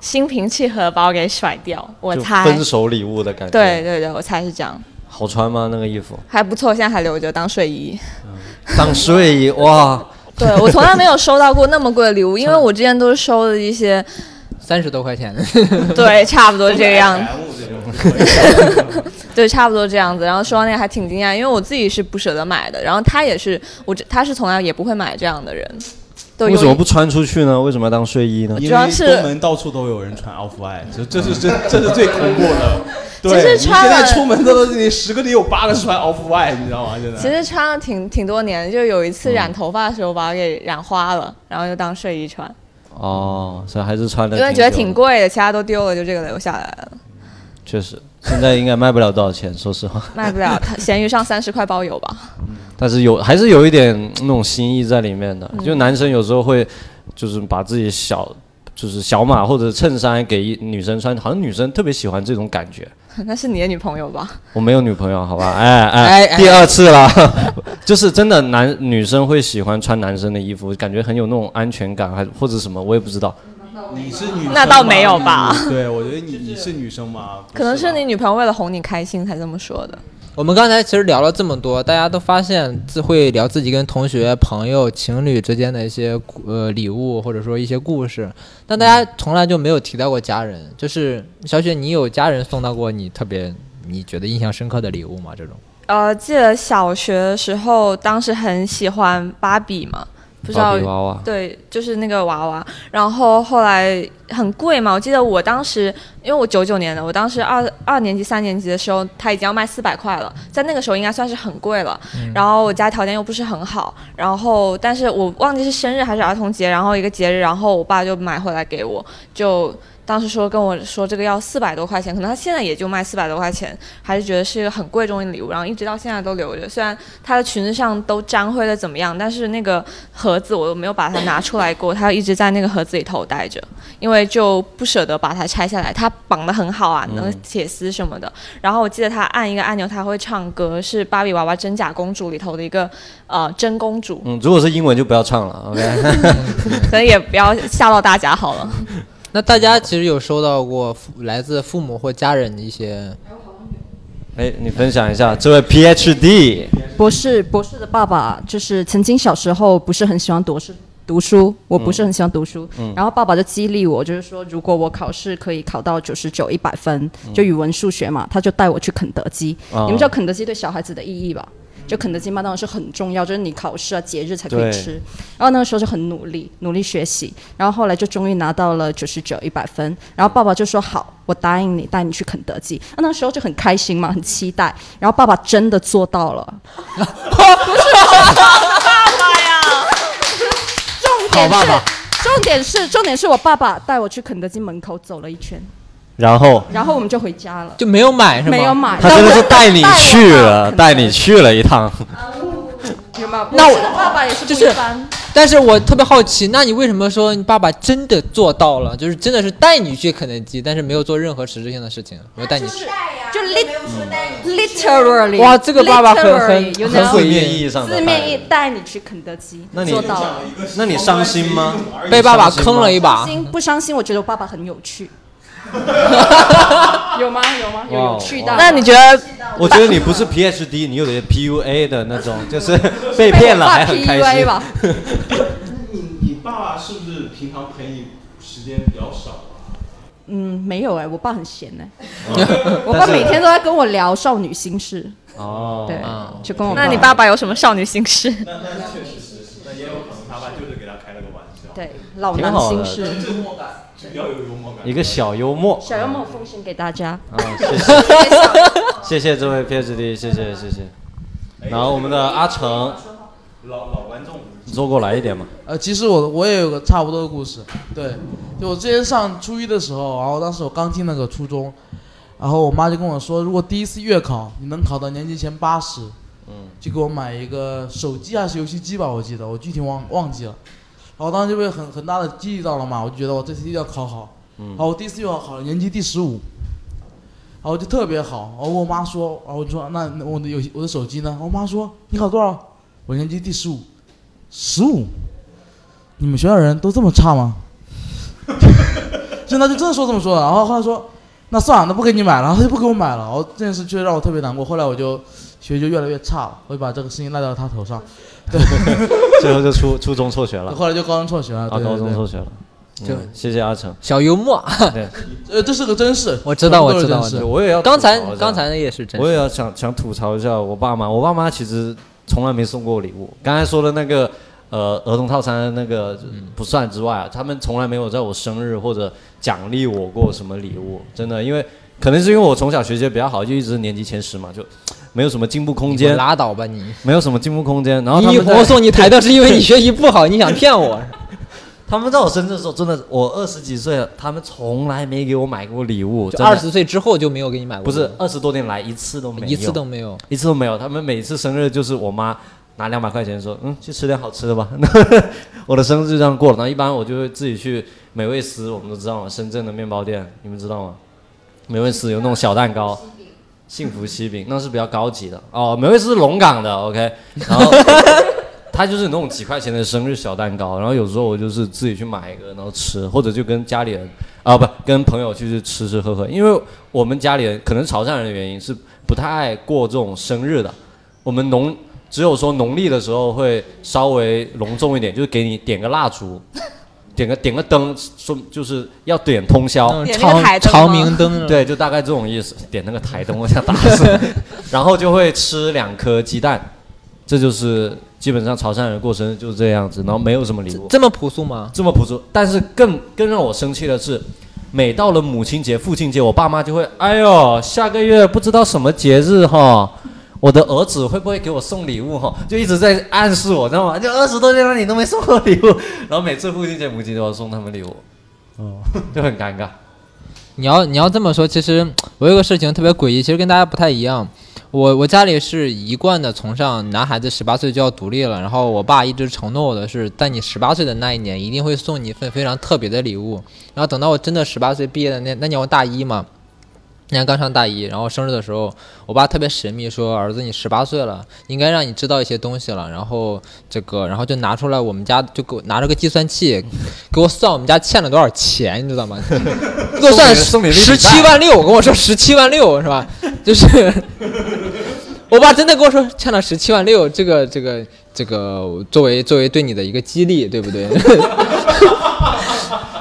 心平气和把我给甩掉。我猜，分手礼物的感觉。对，对对，我猜是这样，好穿吗？那个衣服？还不错，现在还留着当睡衣。当睡衣，哇，对我从来没有收到过那么贵的礼物，因为我之前都是收的一些，三十多块钱。的，对，差不多这个样。子 对，差不多这样子。然后收到那个还挺惊讶，因为我自己是不舍得买的，然后他也是，我这他是从来也不会买这样的人，为什么不穿出去呢？为什么要当睡衣呢？因为主要是东门到处都有人穿 Off White，这这是这这是最恐怖的。对，其实穿了在出门都你十个里有八个是穿 Off White，你知道吗？现在其实穿了挺挺多年的，就有一次染头发的时候把它给染花了，然后就当睡衣穿，哦，所以还是穿的，因为觉得挺。贵的，其他都丢了，就这个留下来了，确实，现在应该卖不了多少钱，说实话。卖不了，它闲鱼上三十块包邮吧。但是有还是有一点那种心意在里面的。嗯就男生有时候会，就是把自己小，就是小码或者衬衫给一女生穿，好像女生特别喜欢这种感觉。那是你的女朋友吧？我没有女朋友，好吧？哎 哎哎，哎第二次了，就是真的男女生会喜欢穿男生的衣服，感觉很有那种安全感，还或者什么，我也不知道。你是女生，那倒没有吧对，我觉得你你是女生吗？可能是你女朋友为了哄你开心才这么说的。我们刚才其实聊了这么多，大家都发现自会聊自己跟同学、朋友、情侣之间的一些呃礼物，或者说一些故事，但大家从来就没有提到过家人。就是小雪，你有家人送到过你特别你觉得印象深刻的礼物吗？这种？呃，记得小学的时候，当时很喜欢芭比嘛，不知道娃娃，对，就是那个娃娃。然后后来很贵嘛。我记得我当时，因为我九九年的，我当时二二年级、三年级的时候，它已经要卖四百块了，在那个时候应该算是很贵了。然后我家条件又不是很好，然后但是我忘记是生日还是儿童节，然后一个节日，然后我爸就买回来给我，就。当时说跟我说这个要四百多块钱，可能他现在也就卖四百多块钱，还是觉得是一个很贵重的礼物，然后一直到现在都留着。虽然他的裙子上都沾灰了怎么样，但是那个盒子我都没有把它拿出来过，它一直在那个盒子里头待着，因为就不舍得把它拆下来。它绑得很好啊，那个铁丝什么的。然后我记得他按一个按钮，他会唱歌，是《芭比娃娃真假公主》里头的一个呃真公主。嗯，如果是英文就不要唱了，OK。可能也不要吓到大家好了。那大家其实有收到过父来自父母或家人的一些，哎，你分享一下，这位 PhD 博士博士的爸爸，就是曾经小时候不是很喜欢读书读书，我不是很喜欢读书，嗯然后爸爸就激励我，就是说如果我考试可以考到九十九一百分，就语文数学嘛，他就带我去肯德基。哦你们知道肯德基对小孩子的意义吧？就肯德基麦当劳是很重要，就是你考试啊、节日才可以吃。然后那个时候就很努力，努力学习，然后后来就终于拿到了九十九一百分。然后爸爸就说好，我答应你，带你去肯德基。那那个时候就很开心嘛，很期待。然后爸爸真的做到了，不是我爸爸呀，重点是重点是重点是我爸爸带我去肯德基门口走了一圈，然后然后我们就回家了。就没有买是吗？没有买，他真的是带你去了，带你去了一趟。那我爸爸也是不就是。但是我特别好奇，那你为什么说你爸爸真的做到了？就是真的是带你去肯德基，但是没有做任何实质性的事情，没有带你去。就 lit literally，哇这个爸爸很很很字面意义上的字面意带带你去肯德基，那你做到了。那你伤心吗？被爸爸坑了一把伤心不伤心？我觉得我爸爸很有趣。有吗？有吗？有哇有趣到。那你觉得我觉得你不是 PhD，你有点 PUA 的那种，就是被骗了还很开 PUA 心。吧？你你爸爸是不是平常陪你时间比较少啊？嗯，没有哎，我爸很闲哎，嗯我爸每天都在跟我聊少女心事。哦，对啊，就跟我。那你爸爸有什么少女心事？那那确实是，那也有可能他爸就是给他开了个玩笑，对老男心事，幽默感，比较有幽默感。一个小幽默。小幽默奉献给大家。啊，谢谢，谢谢这位 PhD，谢谢谢谢。然后我们的阿成，老老观众，你坐过来一点嘛。呃，其实我我也有个差不多的故事，对，就我之前上初一的时候，然后当时我刚进那个初中，然后我妈就跟我说，如果第一次月考你能考到年级前八十，嗯，就给我买一个手机还是游戏机吧，我记得我具体忘忘记了，然后当时就被很很大的激励到了嘛，我就觉得我这次一定要考好，嗯。然后我第一次月考考了年级第十五，然后就特别好，然后我妈说，然后我就说那那我的游戏我的手机呢？我妈说你考多少？我年级第十五，十五，你们学校人都这么差吗？真的就真的说这么说的，然后后来说那算了，那不给你买了，然后他就不给我买了，然后这件事确实让我特别难过，后来我就学习就越来越差了，我就把这个事情赖到他头上，对，最后就初初中辍学了，后来就高中辍学了，啊，对高中对辍学了。就嗯谢谢阿成。小幽默，对，呃，这是个真事，我知道，我知道，我知道。我也要刚才吐槽一下刚才那也是真。我也要想想吐槽一下我爸妈，我爸妈其实从来没送过我礼物。刚才说的那个呃儿童套餐的那个不算之外啊，他们从来没有在我生日或者奖励我过什么礼物，真的，因为可能是因为我从小学习得比较好，就一直年级前十嘛，就没有什么进步空间，拉倒吧你！没有什么进步空间。然后他你我送你台灯是因为你学习不好，你想骗我？他们在我生日的时候，真的我二十几岁了，他们从来没给我买过礼物，就二十岁之后就没有给你买过，不是二十多年来一次都没有，一次都没有。一次都没有。他们每次生日就是我妈拿两百块钱说，嗯，去吃点好吃的吧。我的生日就这样过了。然后一般我就会自己去美味思，我们都知道嘛，深圳的面包店，你们知道吗？美味思有那种小蛋糕，幸福西饼那是比较高级的哦。美味是龙岗的，OK，然后。它就是那种几块钱的生日小蛋糕，然后有时候我就是自己去买一个，然后吃，或者就跟家里人啊不跟朋友去吃吃喝喝，因为我们家里人可能潮汕人的原因是不太爱过这种生日的，我们农只有说农历的时候会稍微隆重一点，就是给你点个蜡烛，点个点个灯，说就是要点通宵，嗯长长明灯，对，就大概这种意思，点那个台灯，我想打死，然后就会吃两颗鸡蛋，这就是基本上潮汕人过生日就是这样子，然后没有什么礼物，这么朴素吗？这么朴素。但是更更让我生气的是，每到了母亲节、父亲节，我爸妈就会，哎呦，下个月不知道什么节日哈。我的儿子会不会给我送礼物哈？就一直在暗示我，知道吗？就二十多年了，你都没送过礼物，然后每次父亲节、母亲节都要送他们礼物，哦，就很尴尬。你要你要这么说，其实我有个事情特别诡异，其实跟大家不太一样。我我家里是一贯的崇尚男孩子十八岁就要独立了，然后我爸一直承诺我的是，在你十八岁的那一年，一定会送你一份非常特别的礼物。然后等到我真的十八岁毕业的那那年，我大一嘛，那年刚上大一，然后生日的时候，我爸特别神秘说：“儿子，你十八岁了，应该让你知道一些东西了。”然后这个，然后就拿出来我们家就给我拿着个计算器，给我算我们家欠了多少钱，你知道吗？给我算十七万六，跟我说十七万六是吧？就是我爸真的跟我说欠了十七万六，这个这个这个作为作为对你的一个激励，对不对？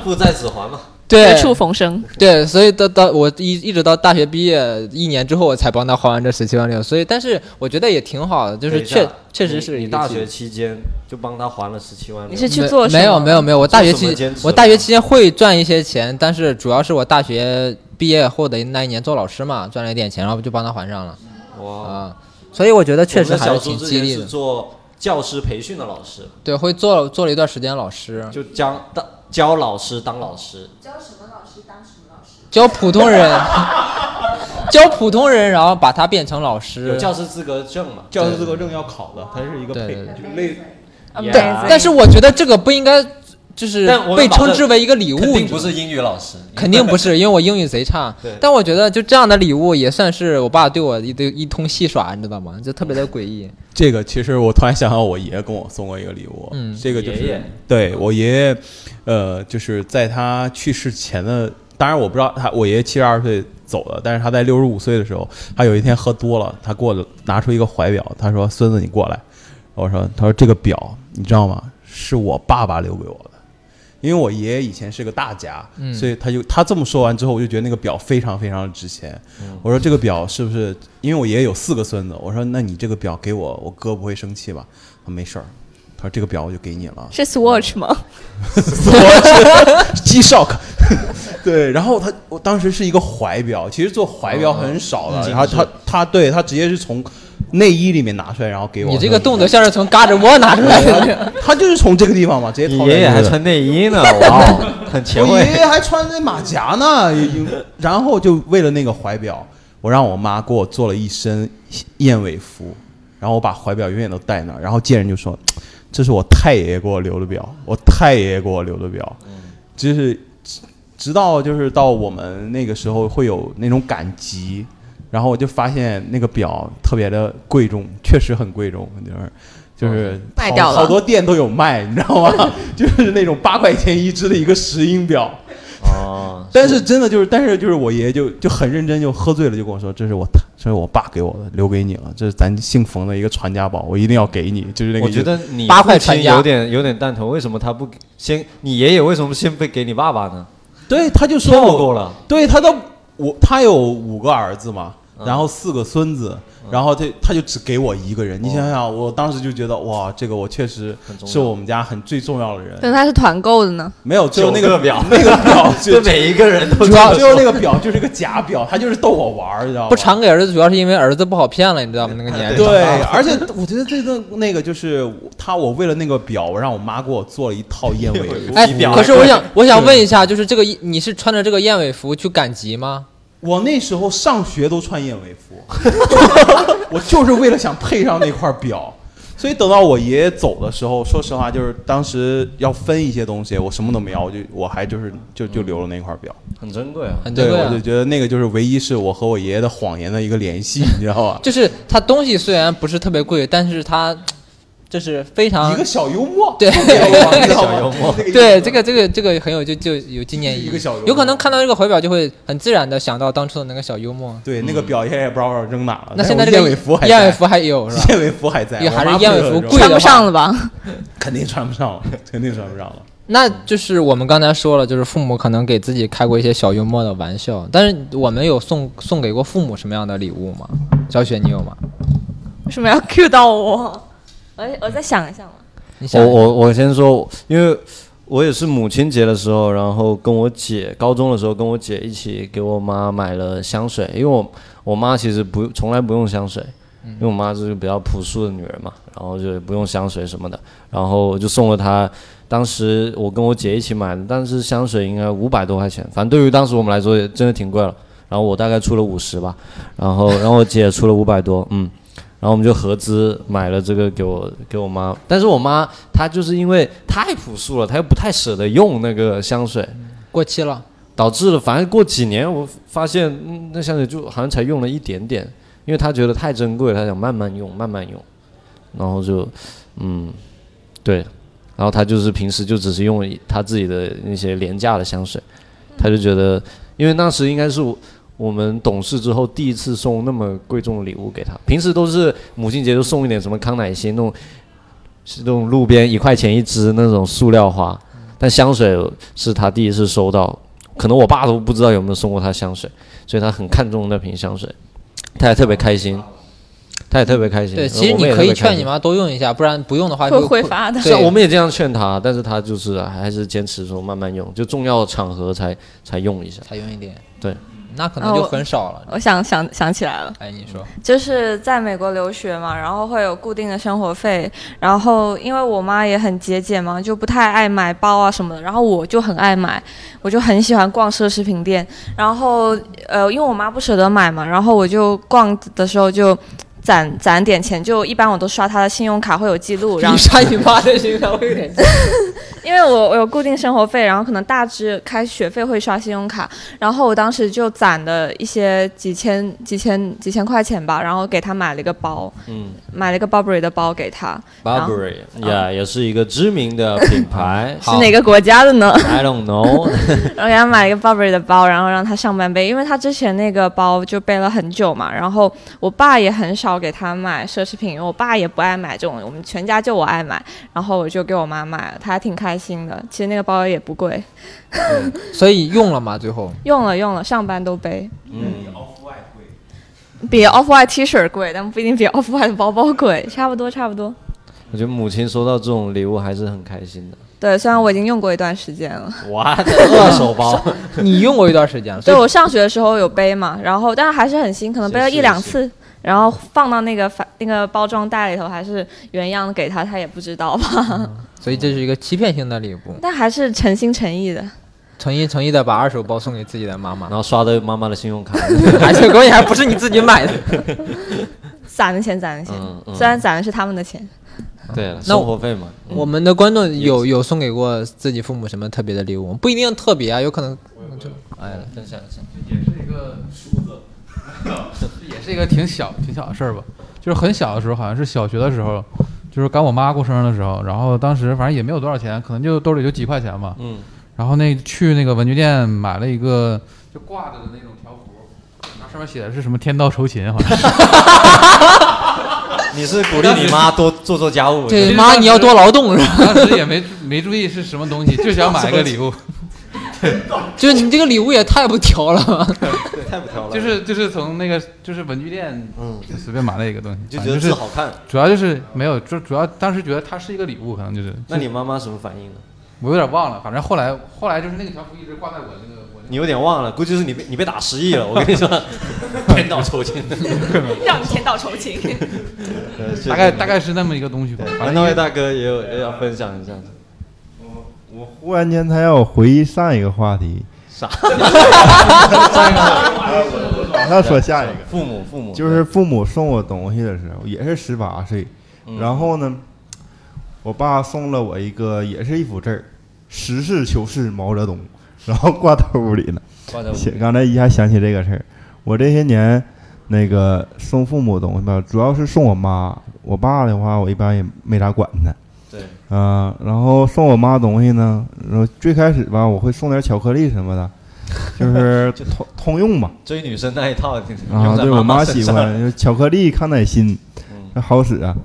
父债子还嘛。对，绝处逢生。对，所以到到我一一直到大学毕业一年之后，我才帮他还完这十七万六。所以，但是我觉得也挺好的，就是确确实是你大学期间就帮他还了十七万六。你是去做什没么有没有没有，我大学期我大学期间会赚一些钱，但是主要是我大学毕业后的那一年做老师嘛，赚了一点钱，然后就帮他还上了哇，啊。所以我觉得确实还是挺激励的。是做教师培训的老师，对，会做了做了一段时间老师，就将当教老师当老师。教什么老师当什么老师？教普通人，教普通人，然后把他变成老师有师。教师资格证嘛？教师资格证要考的，它是一个配，就类对对，但是我觉得这个不应该就是被称之为一个礼物，肯定不是英语老师，肯定不是，因为我英语贼差对。但我觉得就这样的礼物也算是我爸对我一对一通戏耍，你知道吗？就特别的诡异。这个其实我突然想到，我爷爷跟我送过一个礼物，嗯这个就是爷爷对我爷爷，呃，就是在他去世前的，当然我不知道他，我爷爷七十二岁走了，但是他在六十五岁的时候，他有一天喝多了，他给我拿出一个怀表，他说：“孙子，你过来。”我说：“他说这个表你知道吗？是我爸爸留给我的。”因为我爷爷以前是个大家，嗯所以他就他这么说完之后，我就觉得那个表非常非常的值钱。我说这个表是不是？因为我爷爷有四个孙子，我说那你这个表给我，我哥不会生气吧？他说没事儿，他说这个表我就给你了。是 Swatch 吗？？Swatch G Shock，对，然后他我当时是一个怀表，其实做怀表很少的，嗯然后他他对他直接是从内衣里面拿出来，然后给我。你这个动作像是从嘎吱窝拿出来的。他就是从这个地方嘛，直接你掏爷爷还穿内衣呢，哇哦，很前卫。我爷爷还穿那马甲呢，然后就为了那个怀表，我让我妈给我做了一身燕尾服，然后我把怀表永远都戴那儿，然后见人就说，这是我太爷爷给我留的表，我太爷爷给我留的表，就是直直到就是到我们那个时候会有那种赶集，然后我就发现那个表特别的贵重，确实很贵重，就是。就是好卖掉了好多店都有卖，你知道吗？就是那种八块钱一只的一个石英表，哦，但是真的就是，但是就是我爷爷就就很认真，就喝醉了就跟我说，这是我这是我爸给我的，留给你了，这是咱姓冯的一个传家宝，我一定要给你，就是那个。我觉得你八块父亲传家有点有点蛋疼，为什么他不先？你爷爷为什么先不给你爸爸呢？对，他就说我跳过了，对他都我他有五个儿子嘛，然后四个孙子，然后他他就只给我一个人。你想想，我当时就觉得哇，这个我确实是我们家很最重要的人。但他是团购的呢。没有，只有 那个表那个表就对每一个人都主要这么说就那个表就是个假表，他就是逗我玩儿，你知道吗？不传给儿子，主要是因为儿子不好骗了，你知道吗？那个年纪。对，而且我觉得这个那个就是他，我为了那个表，我让我妈给我做了一套燕尾服。哎，可是我想，我想问一下，就是这个你是穿着这个燕尾服去赶集吗？我那时候上学都穿燕尾服，我就是为了想配上那块表。所以等到我爷爷走的时候，说实话，就是当时要分一些东西，我什么都没要，我就我还就是就就留了那块表。很珍贵啊。对，很珍贵啊我就觉得那个就是唯一是我和我爷爷的谎言的一个联系，你知道吧？就是它东西虽然不是特别贵，但是它就是非常一个小幽默，对一个小幽默 对，这个这个这个很有就就有纪念意义。一个小幽默有可能看到这个怀表就会很自然的想到当初的那个小幽默。对那个表现在也不知道扔哪了。那现在燕尾服还燕尾服还有是吧？燕尾服还在，也还是燕尾服穿不上了吧？肯定穿不上了，肯定穿不上了。那就是我们刚才说了，就是父母可能给自己开过一些小幽默的玩笑，但是我们有送送给过父母什么样的礼物吗？小雪，你有吗？为什么要 Q 到我？我我再想一想嘛。我我我先说，因为我也是母亲节的时候，然后跟我姐高中的时候跟我姐一起给我妈买了香水，因为我我妈其实不从来不用香水，因为我妈是个比较朴素的女人嘛，然后就不用香水什么的，然后我就送了她。当时我跟我姐一起买的，但是香水应该五百多块钱，反正对于当时我们来说也真的挺贵了。然后我大概出了五十吧，然后然后我姐出了五百多，嗯。然后我们就合资买了这个给我给我妈，但是我妈她就是因为太朴素了，她又不太舍得用那个香水，过期了，导致了反正过几年我发现那香水就好像才用了一点点，因为她觉得太珍贵，她想慢慢用慢慢用，然后就嗯对，然后她就是平时就只是用她自己的那些廉价的香水，她就觉得因为那时应该是我。我们懂事之后，第一次送那么贵重的礼物给他。平时都是母亲节就送一点什么康乃馨那种，是那种路边一块钱一支那种塑料花。但香水是他第一次收到，可能我爸都不知道有没有送过他香水，所以他很看重那瓶香水，他也特别开心，他也特别开心。对，其实你可以劝你妈多用一下，不然不用的话会挥发的。是，我们也这样劝他，但是他就是还是坚持说慢慢用，就重要场合才才用一下，才用一点。对。那可能就很少了。我想想想起来了，哎，你说，就是在美国留学嘛，然后会有固定的生活费，然后因为我妈也很节俭嘛，就不太爱买包啊什么的，然后我就很爱买，我就很喜欢逛奢侈品店，然后呃，因为我妈不舍得买嘛，然后我就逛的时候就。攒攒点钱，就一般我都刷他的信用卡，会有记录。然后刷你妈的信用卡会有点 因为我我有固定生活费，然后可能大致开学费会刷信用卡。然后我当时就攒的一些几千几千几千块钱吧，然后给他买了一个包，嗯，买了一个 Burberry 的包给他。Burberry 呀，也是一个知名的品牌，是哪个国家的呢？I don't know。然后给他买了一个 Burberry 的包，然后让他上班背，因为他之前那个包就背了很久嘛。然后我爸也很少。给他买奢侈品，我爸也不爱买这种，我们全家就我爱买，然后我就给我妈买了，她还挺开心的。其实那个包也不贵，所以用了吗？最后 用了用了，上班都背。嗯，比 Off White 贵，比 Off White T 恤贵，但不一定比 Off White 的包包贵，差不多差不多。我觉得母亲收到这种礼物还是很开心的。对，虽然我已经用过一段时间了。哇，二手包，你用过一段时间了？对，我上学的时候有背嘛，然后但是还是很新，可能背了一两次。然后放到那个反那个包装袋里头，还是原样给他，他也不知道吧。所以这是一个欺骗性的礼物。但还是诚心诚意的，诚心诚意的把二手包送给自己的妈妈，然后刷的妈妈的信用卡，而且关键还不是你自己买的，攒的钱攒的钱，虽然攒的是他们的钱。对，生活费嘛。我们的观众有有送给过自己父母什么特别的礼物？不一定特别啊，有可能就哎，分享一下，也是一个梳子。也是一个挺小挺小的事儿吧，就是很小的时候，好像是小学的时候，就是赶我妈过生日的时候，然后当时反正也没有多少钱，可能就兜里就几块钱吧。嗯。然后那去那个文具店买了一个就挂着的那种条幅，然后上面写的是什么“天道酬勤”好像。你是鼓励你妈多做做家务？对，妈你要多劳动是吧？当时也没没注意是什么东西，就想买个礼物。就是你这个礼物也太不挑了，对，太不挑了。就是就是从那个就是文具店，嗯，随便买了一个东西，就觉得是好看。主要就是没有，就主要当时觉得它是一个礼物，可能就是。那你妈妈什么反应呢？我有点忘了，反正后来后来就是那个条幅一直挂在我那个我。你有点忘了，估计是你被你被打失忆了。我跟你说，天道酬勤，让你天道酬勤。大概大概是那么一个东西吧。反正那位大哥也有也要分享一下。我忽然间他要我回忆上一个话题，啥？马上说下一个。父母，父母就是父母送我东西的时候，也是十八岁，然后呢，我爸送了我一个，也是一幅字儿，“实事求是毛泽东”，然后挂兜里了。刚才一下想起这个事儿，我这些年那个送父母东西吧，主要是送我妈，我爸的话我一般也没咋管他。对，啊，然后送我妈东西呢，然后最开始吧，我会送点巧克力什么的，就 是通通用嘛，追女生那一套。啊，对我妈喜欢巧克力、康乃馨，那好使啊。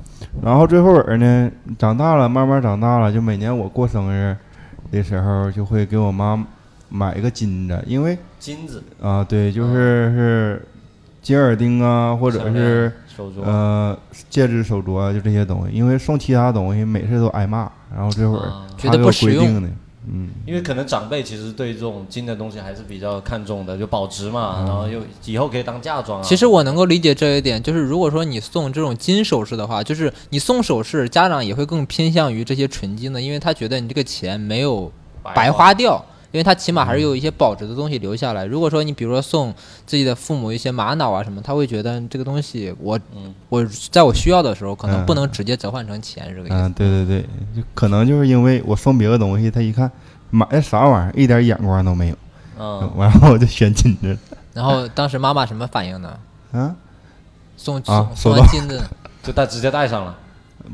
然后最后儿呢，长大了，慢慢长大了，就每年我过生日的时候，就会给我妈买一个金子，因为金子啊，对，就是是金耳钉啊，或者项是链手镯呃戒指、手镯啊，就这些东西。因为送其他东西，每次都挨骂，然后这会儿啊他有规定的，嗯，因为可能长辈其实对这种金的东西还是比较看重的，就保值嘛，嗯然后又以后可以当嫁妆啊。其实我能够理解这一点，就是如果说你送这种金首饰的话，就是你送首饰，家长也会更偏向于这些纯金的，因为他觉得你这个钱没有白花掉，因为他起码还是有一些保值的东西留下来。如果说你比如说送自己的父母一些玛瑙啊什么，他会觉得这个东西我、嗯我在我需要的时候可能嗯不能直接折换成钱，是这个意思。嗯，对对对，就可能就是因为我送别的东西，他一看买的啥玩意儿，一点眼光都没有，嗯然后我就选金子。然后当时妈妈什么反应呢？啊，送啊送送完金子，就带直接带上了，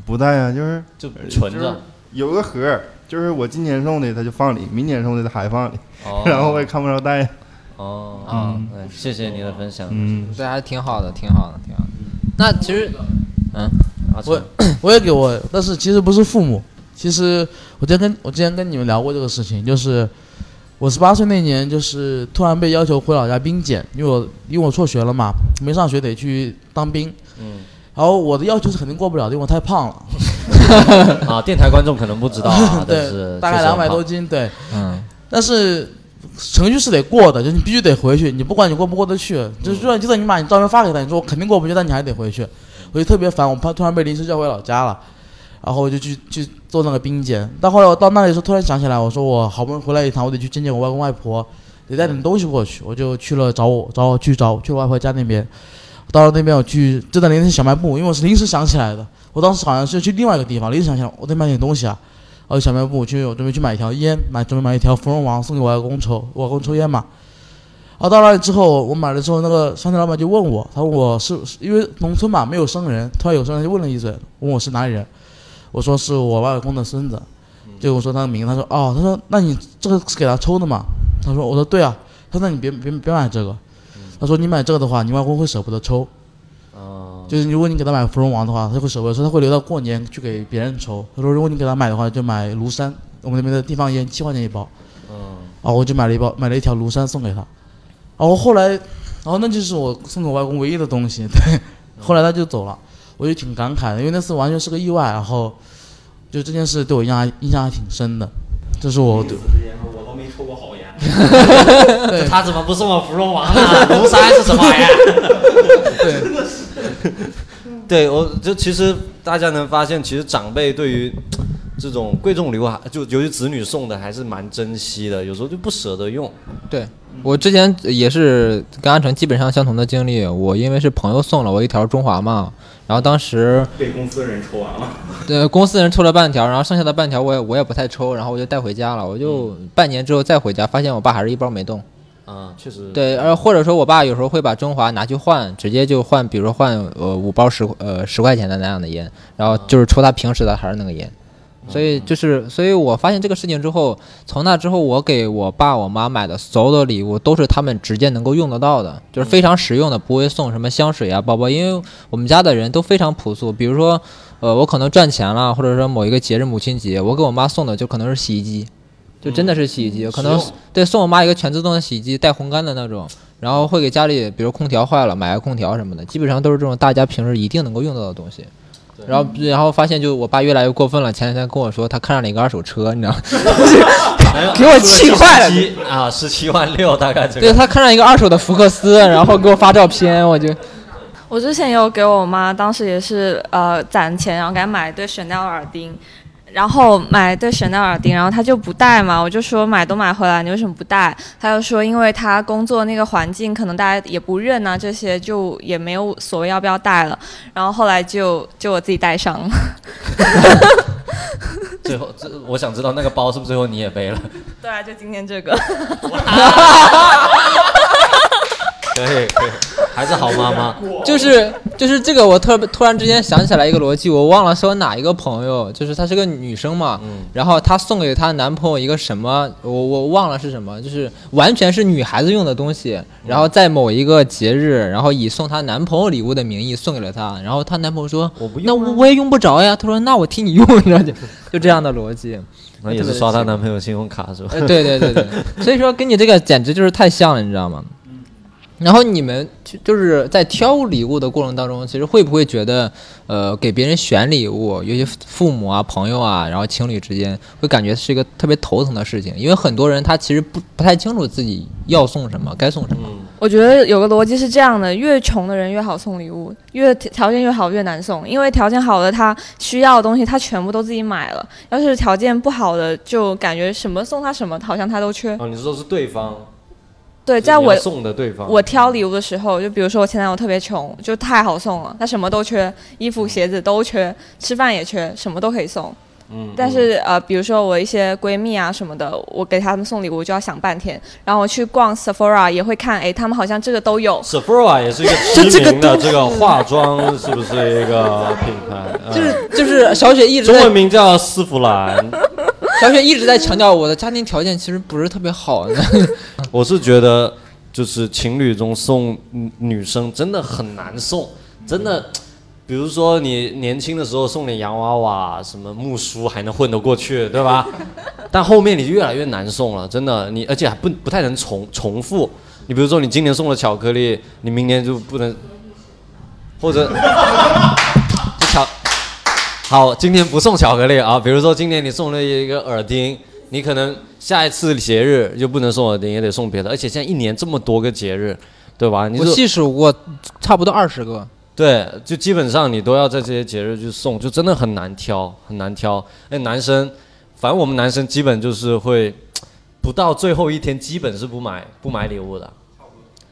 不带啊，就是就存着有个盒儿，就是我今年送的，他就放里；明年送的，他还放里，哦。然后我也看不着带。哦，嗯。对，谢谢你的分享。嗯，对，还挺好的，挺好的，挺好的。那其实，嗯，我 我也给我，但是其实不是父母，其实我之前跟我之前跟你们聊过这个事情，就是我十八岁那年，就是突然被要求回老家兵检，因为我因为我辍学了嘛，没上学得去当兵，嗯，然后我的要求是肯定过不了的，因为我太胖了，啊，电台观众可能不知道啊，但对是，大概两百多，斤，对，嗯，但是程序是得过的，就是你必须得回去，你不管你过不过得去，就是就算就算你把你照片发给他，你说我肯定过不去，但你还得回去，我就特别烦，我怕突然被临时叫回老家了，然后我就去去做那个冰检，但后来我到那里的时候突然想起来，我说我好不容易回来一趟，我得去见见我外公外婆，得带点东西过去，我就去了找我找我去找去我外婆家那边，到了那边我去就在临时小卖部，因为我是临时想起来的，我当时好像是去另外一个地方，临时想想我得买点东西啊。然后小卖部去，我准备去买一条烟，买准备买一条芙蓉王送给我外公抽，我外公抽烟嘛。然后到那里之后，我买了之后，那个商店老板就问我，他问我是因为农村嘛没有生人，突然有生人就问了一嘴，问我是哪里人，我说是我外公的孙子，就我说他的名，他说哦，他说那你这个是给他抽的吗？他说我说对啊，他说那你别别别买这个，他说你买这个的话，你外公会舍不得抽。哦，就是如果你给他买芙蓉王的话，他会舍不得说，他会留到过年去给别人抽。他说如果你给他买的话，就买庐山，我们那边的地方烟七块钱一包。嗯，啊我就买了一包，买了一条庐山送给他。然后后来，然后那就是我送给我外公唯一的东西。对，后来他就走了，我就挺感慨的，因为那次完全是个意外。然后，就这件事对我印象还印象还挺深的。这是我对。我都没抽过好烟。对他怎么不送我芙蓉王呢？庐山是什么玩意儿？对，我就其实大家能发现，其实长辈对于这种贵重礼物还，就尤其子女送的，还是蛮珍惜的，有时候就不舍得用。对我之前也是跟阿成基本上相同的经历。我因为是朋友送了我一条中华嘛，然后当时 被公司的人抽完了。对公司人抽了半条，然后剩下的半条我也我也不太抽，然后我就带回家了。我就半年之后再回家，发现我爸还是一包没动。啊，确实。对，呃，或者说我爸有时候会把中华拿去换，直接就换，比如说换呃五包十呃十块钱的那样的烟，然后就是抽他平时的还是那个烟。所以就是，所以我发现这个事情之后，从那之后，我给我爸我妈买的所有的礼物都是他们直接能够用得到的，就是非常实用的，不会送什么香水啊、包包，因为我们家的人都非常朴素。比如说，呃，我可能赚钱了，或者说某一个节日母亲节，我给我妈送的就可能是洗衣机，就真的是洗衣机，可能对送我妈一个全自动的洗衣机，带烘干的那种，然后会给家里，比如空调坏了，买个空调什么的，基本上都是这种大家平时一定能够用到的东西。然后，然后发现就我爸越来越过分了。前两天跟我说，他看上了一个二手车，你知道吗？给我气坏了。啊，十七万六大概这个。对他看上一个二手的福克斯，然后给我发照片，我就我之前有给我妈，当时也是呃攒钱，然后给她买一对 Chanel 耳钉，然后买一对 Chanel 耳钉，然后他就不戴嘛，我就说买都买回来，你为什么不戴？他就说因为他工作那个环境可能大家也不认啊，这些就也没有所谓要不要戴了，然后后来就就我自己戴上了。最后，这我想知道那个包是不是最后你也背了？对啊，就今天这个。可以 可以，还是好妈妈。就是就是这个，我特突然之间想起来一个逻辑，我忘了是我哪一个朋友，就是她是个女生嘛，然后她送给她男朋友一个什么，我我忘了是什么，就是完全是女孩子用的东西，然后在某一个节日，然后以送她男朋友礼物的名义送给了她，然后她男朋友说，我不那我我也用不着呀，她说那我替你用，你知道就就这样的逻辑，那也是刷她男朋友信用卡是吧？呃对对对对，所以说跟你这个简直就是太像了，你知道吗？然后你们就就是在挑礼物的过程当中，其实会不会觉得，呃，给别人选礼物，尤其父母啊、朋友啊，然后情侣之间，会感觉是一个特别头疼的事情，因为很多人他其实不不太清楚自己要送什么，该送什么。我觉得有个逻辑是这样的：越穷的人越好送礼物，越条件越好越难送。因为条件好的他需要的东西他全部都自己买了，要是条件不好的，就感觉什么送他什么，好像他都缺。哦，你是说是对方？对，在我送的对方。我挑礼物的时候，就比如说我前男友特别穷，就太好送了，他什么都缺，衣服、鞋子都缺，吃饭也缺，什么都可以送。嗯但是呃，比如说我一些闺蜜啊什么的，我给他们送礼物就要想半天，然后我去逛 Sephora 也会看，哎，他们好像这个都有。Sephora 也是一个知名的 这个化妆，是不是一个品牌？嗯就是就是小雪一直中文名叫丝芙兰。小雪一直在强调我的家庭条件其实不是特别好的。我是觉得，就是情侣中送女女生真的很难送，真的。比如说你年轻的时候送点洋娃娃、什么木梳还能混得过去，对吧？但后面你就越来越难送了，真的。你而且还不不太能重重复。你比如说你今年送了巧克力，你明年就不能，或者好，今天不送巧克力啊。比如说今年你送了一个耳钉，你可能下一次节日就不能送耳钉，也得送别的。而且现在一年这么多个节日，对吧？你我细数过，差不多二十个。对，就基本上你都要在这些节日去送，就真的很难挑，很难挑。哎，男生，反正我们男生基本就是会，不到最后一天，基本是不买不买礼物的，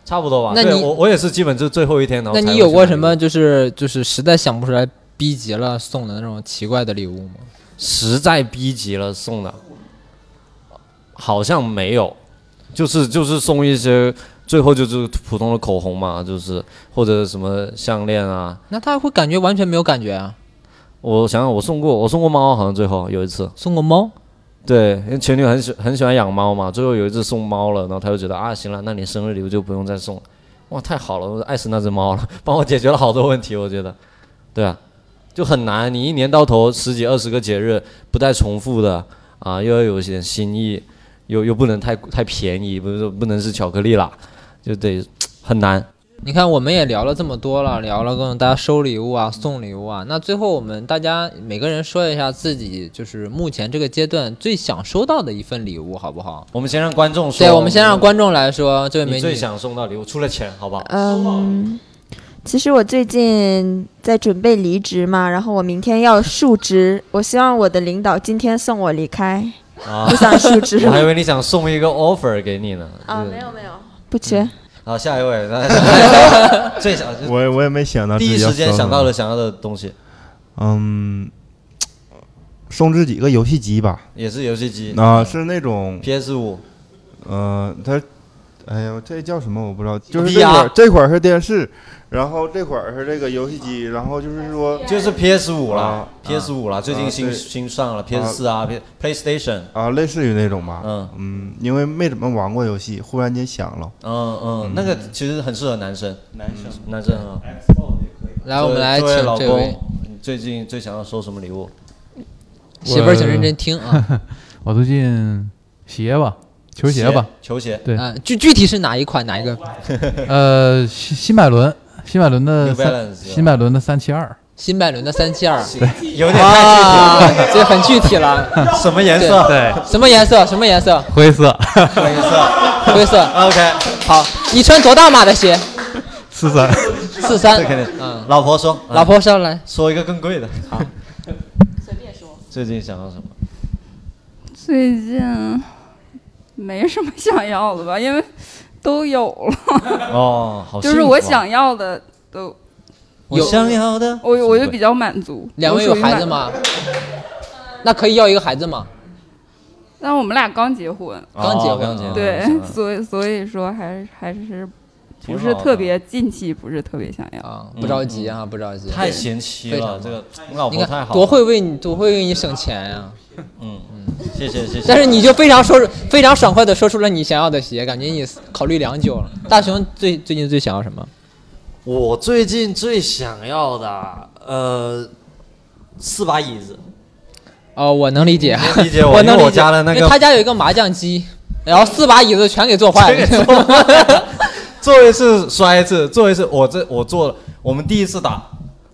差不多吧。那你对我我也是基本就是最后一天，然后那你有过什么就是就是实在想不出来、逼急了送的那种奇怪的礼物吗？实在逼急了送的，好像没有，就是就是送一些，最后就是普通的口红嘛，就是或者什么项链啊。那他会感觉完全没有感觉啊？我想想，我送过，我送过猫，好像最后有一次送过猫。对，因为前女友很喜很喜欢养猫嘛，最后有一次送猫了，然后他就觉得啊，行了，那你生日礼物就不用再送了。哇，太好了，我爱死那只猫了，帮我解决了好多问题，我觉得。对啊，就很难，你一年到头十几二十个节日不带重复的啊，又要有一点新意，又又不能太太便宜，不是说不能是巧克力啦，就得很难。你看，我们也聊了这么多了，聊了各种大家收礼物啊、送礼物啊。那最后我们大家每个人说一下自己就是目前这个阶段最想收到的一份礼物，好不好？我们先让观众说。对，我们先让观众来说，这位美女最想送到礼物，除了钱，好不好？嗯，其实我最近在准备离职嘛，然后我明天要述职，我希望我的领导今天送我离开，啊。不想述职。我还以为你想送一个 offer 给你呢。啊，没有没有，不缺。好，下一位，最想我我也没想到第一时间想到了想要的东西，嗯，送自己个游戏机吧。也是游戏机。啊，是那种 PS 五，呃，它，哎呀，这叫什么我不知道，就是这块儿这块儿是电视，然后这块儿是这个游戏机，然后就是说就是 PS 五了啊，PS 五了，最近新啊新上了 PS 四啊 PlayStation，啊，类似于那种吧。嗯。嗯，因为没怎么玩过游戏，忽然间想了。嗯嗯，那个其实很适合男生，男生。男生啊。来，我们来请老请这位。公，你最近最想要收什么礼物？媳妇儿请认真听啊。我最近鞋吧，球鞋吧，球鞋对，啊，具具体是哪一款哪一个？呃，新新百伦，新百伦的三新百伦的三七二，新百伦的三七二，对有点太具体了啊，这很具体了。什么颜色对什么颜色？什么颜色？灰色，灰色，灰色。OK，好，你穿多大码的鞋？四三，四三这肯定。嗯，老婆说，老婆上来，说一个更贵的。好，随便说。最近想到什么？最近没什么想要的吧，因为都有了。哦，好就是我想要的都。我想要的，我我就比较满足。两位有？孩子吗？那可以要一个孩子吗？但我们俩刚结婚，刚结婚刚结对，所以所以说还是还是不是特别近期不是特别想要。啊，不着急啊，不着急。太贤妻了，这个你老婆太好了，多会为你多会为你省钱呀。嗯嗯，谢谢谢谢。但是你就非常说非常爽快的说出了你想要的鞋，感觉你考虑良久了。大雄最最近最想要什么？我最近最想要的，呃，四把椅子。哦，我能理解，理解我 我能理解。因为我家的那个因为他家有一个麻将机，然后四把椅子全给坐坏了。做一次摔一次，做一次我这我做了，我们第一次打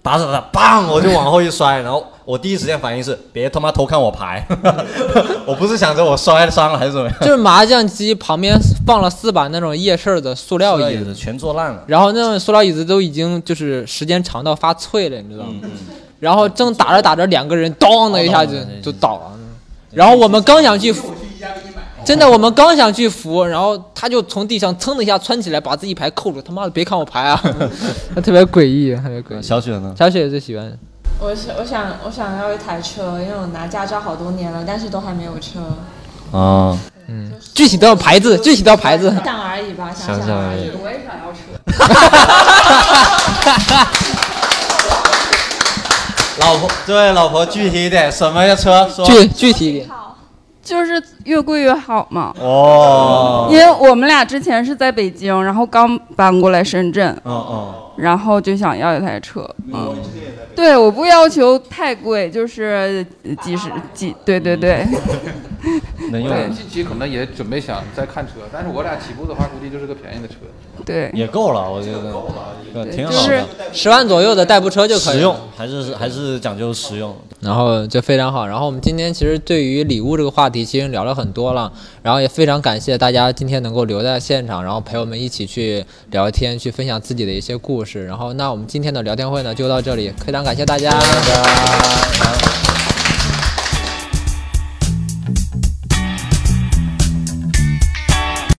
打打打，砰我就往后一摔，然后我第一时间反应是别他妈偷看我牌，我不是想着我摔伤了还是怎么样，就是麻将机旁边放了四把那种夜市的塑料椅子，全坐烂了。然后那种塑料椅子都已经就是时间长到发脆了，你知道嗯吗？然后正打着打着，两个人咚的一下子就倒了。然后我们刚想去扶，真的我们刚想去扶，然后他就从地上蹭的一下窜起来，把自己牌扣住。他妈的，别看我牌啊！他特别诡异，特别诡异。小雪呢？小雪最喜欢。我想，我想，我想要一台车，因为我拿驾照好多年了，但是都还没有车。啊，嗯，具体到牌子，具体到牌子。想而已吧，想想而已。我也想要车。老婆，这位老婆具体一点，什么车？说具具体一点。就是越贵越好嘛。哦因为我们俩之前是在北京，然后刚搬过来深圳，嗯嗯，然后就想要一台车。嗯，对，我不要求太贵，就是几十几，对对对。能用对近期可能也准备想再看车，但是我俩起步的话，估计就是个便宜的车。对，也够了，我觉得，对挺好的，十万左右的代步车就可以了实用，还是还是讲究实用。然后就非常好。然后我们今天其实对于礼物这个话题，其实聊了很多了。然后也非常感谢大家今天能够留在现场，然后陪我们一起去聊天，去分享自己的一些故事。然后那我们今天的聊天会呢就到这里，非常感谢大家。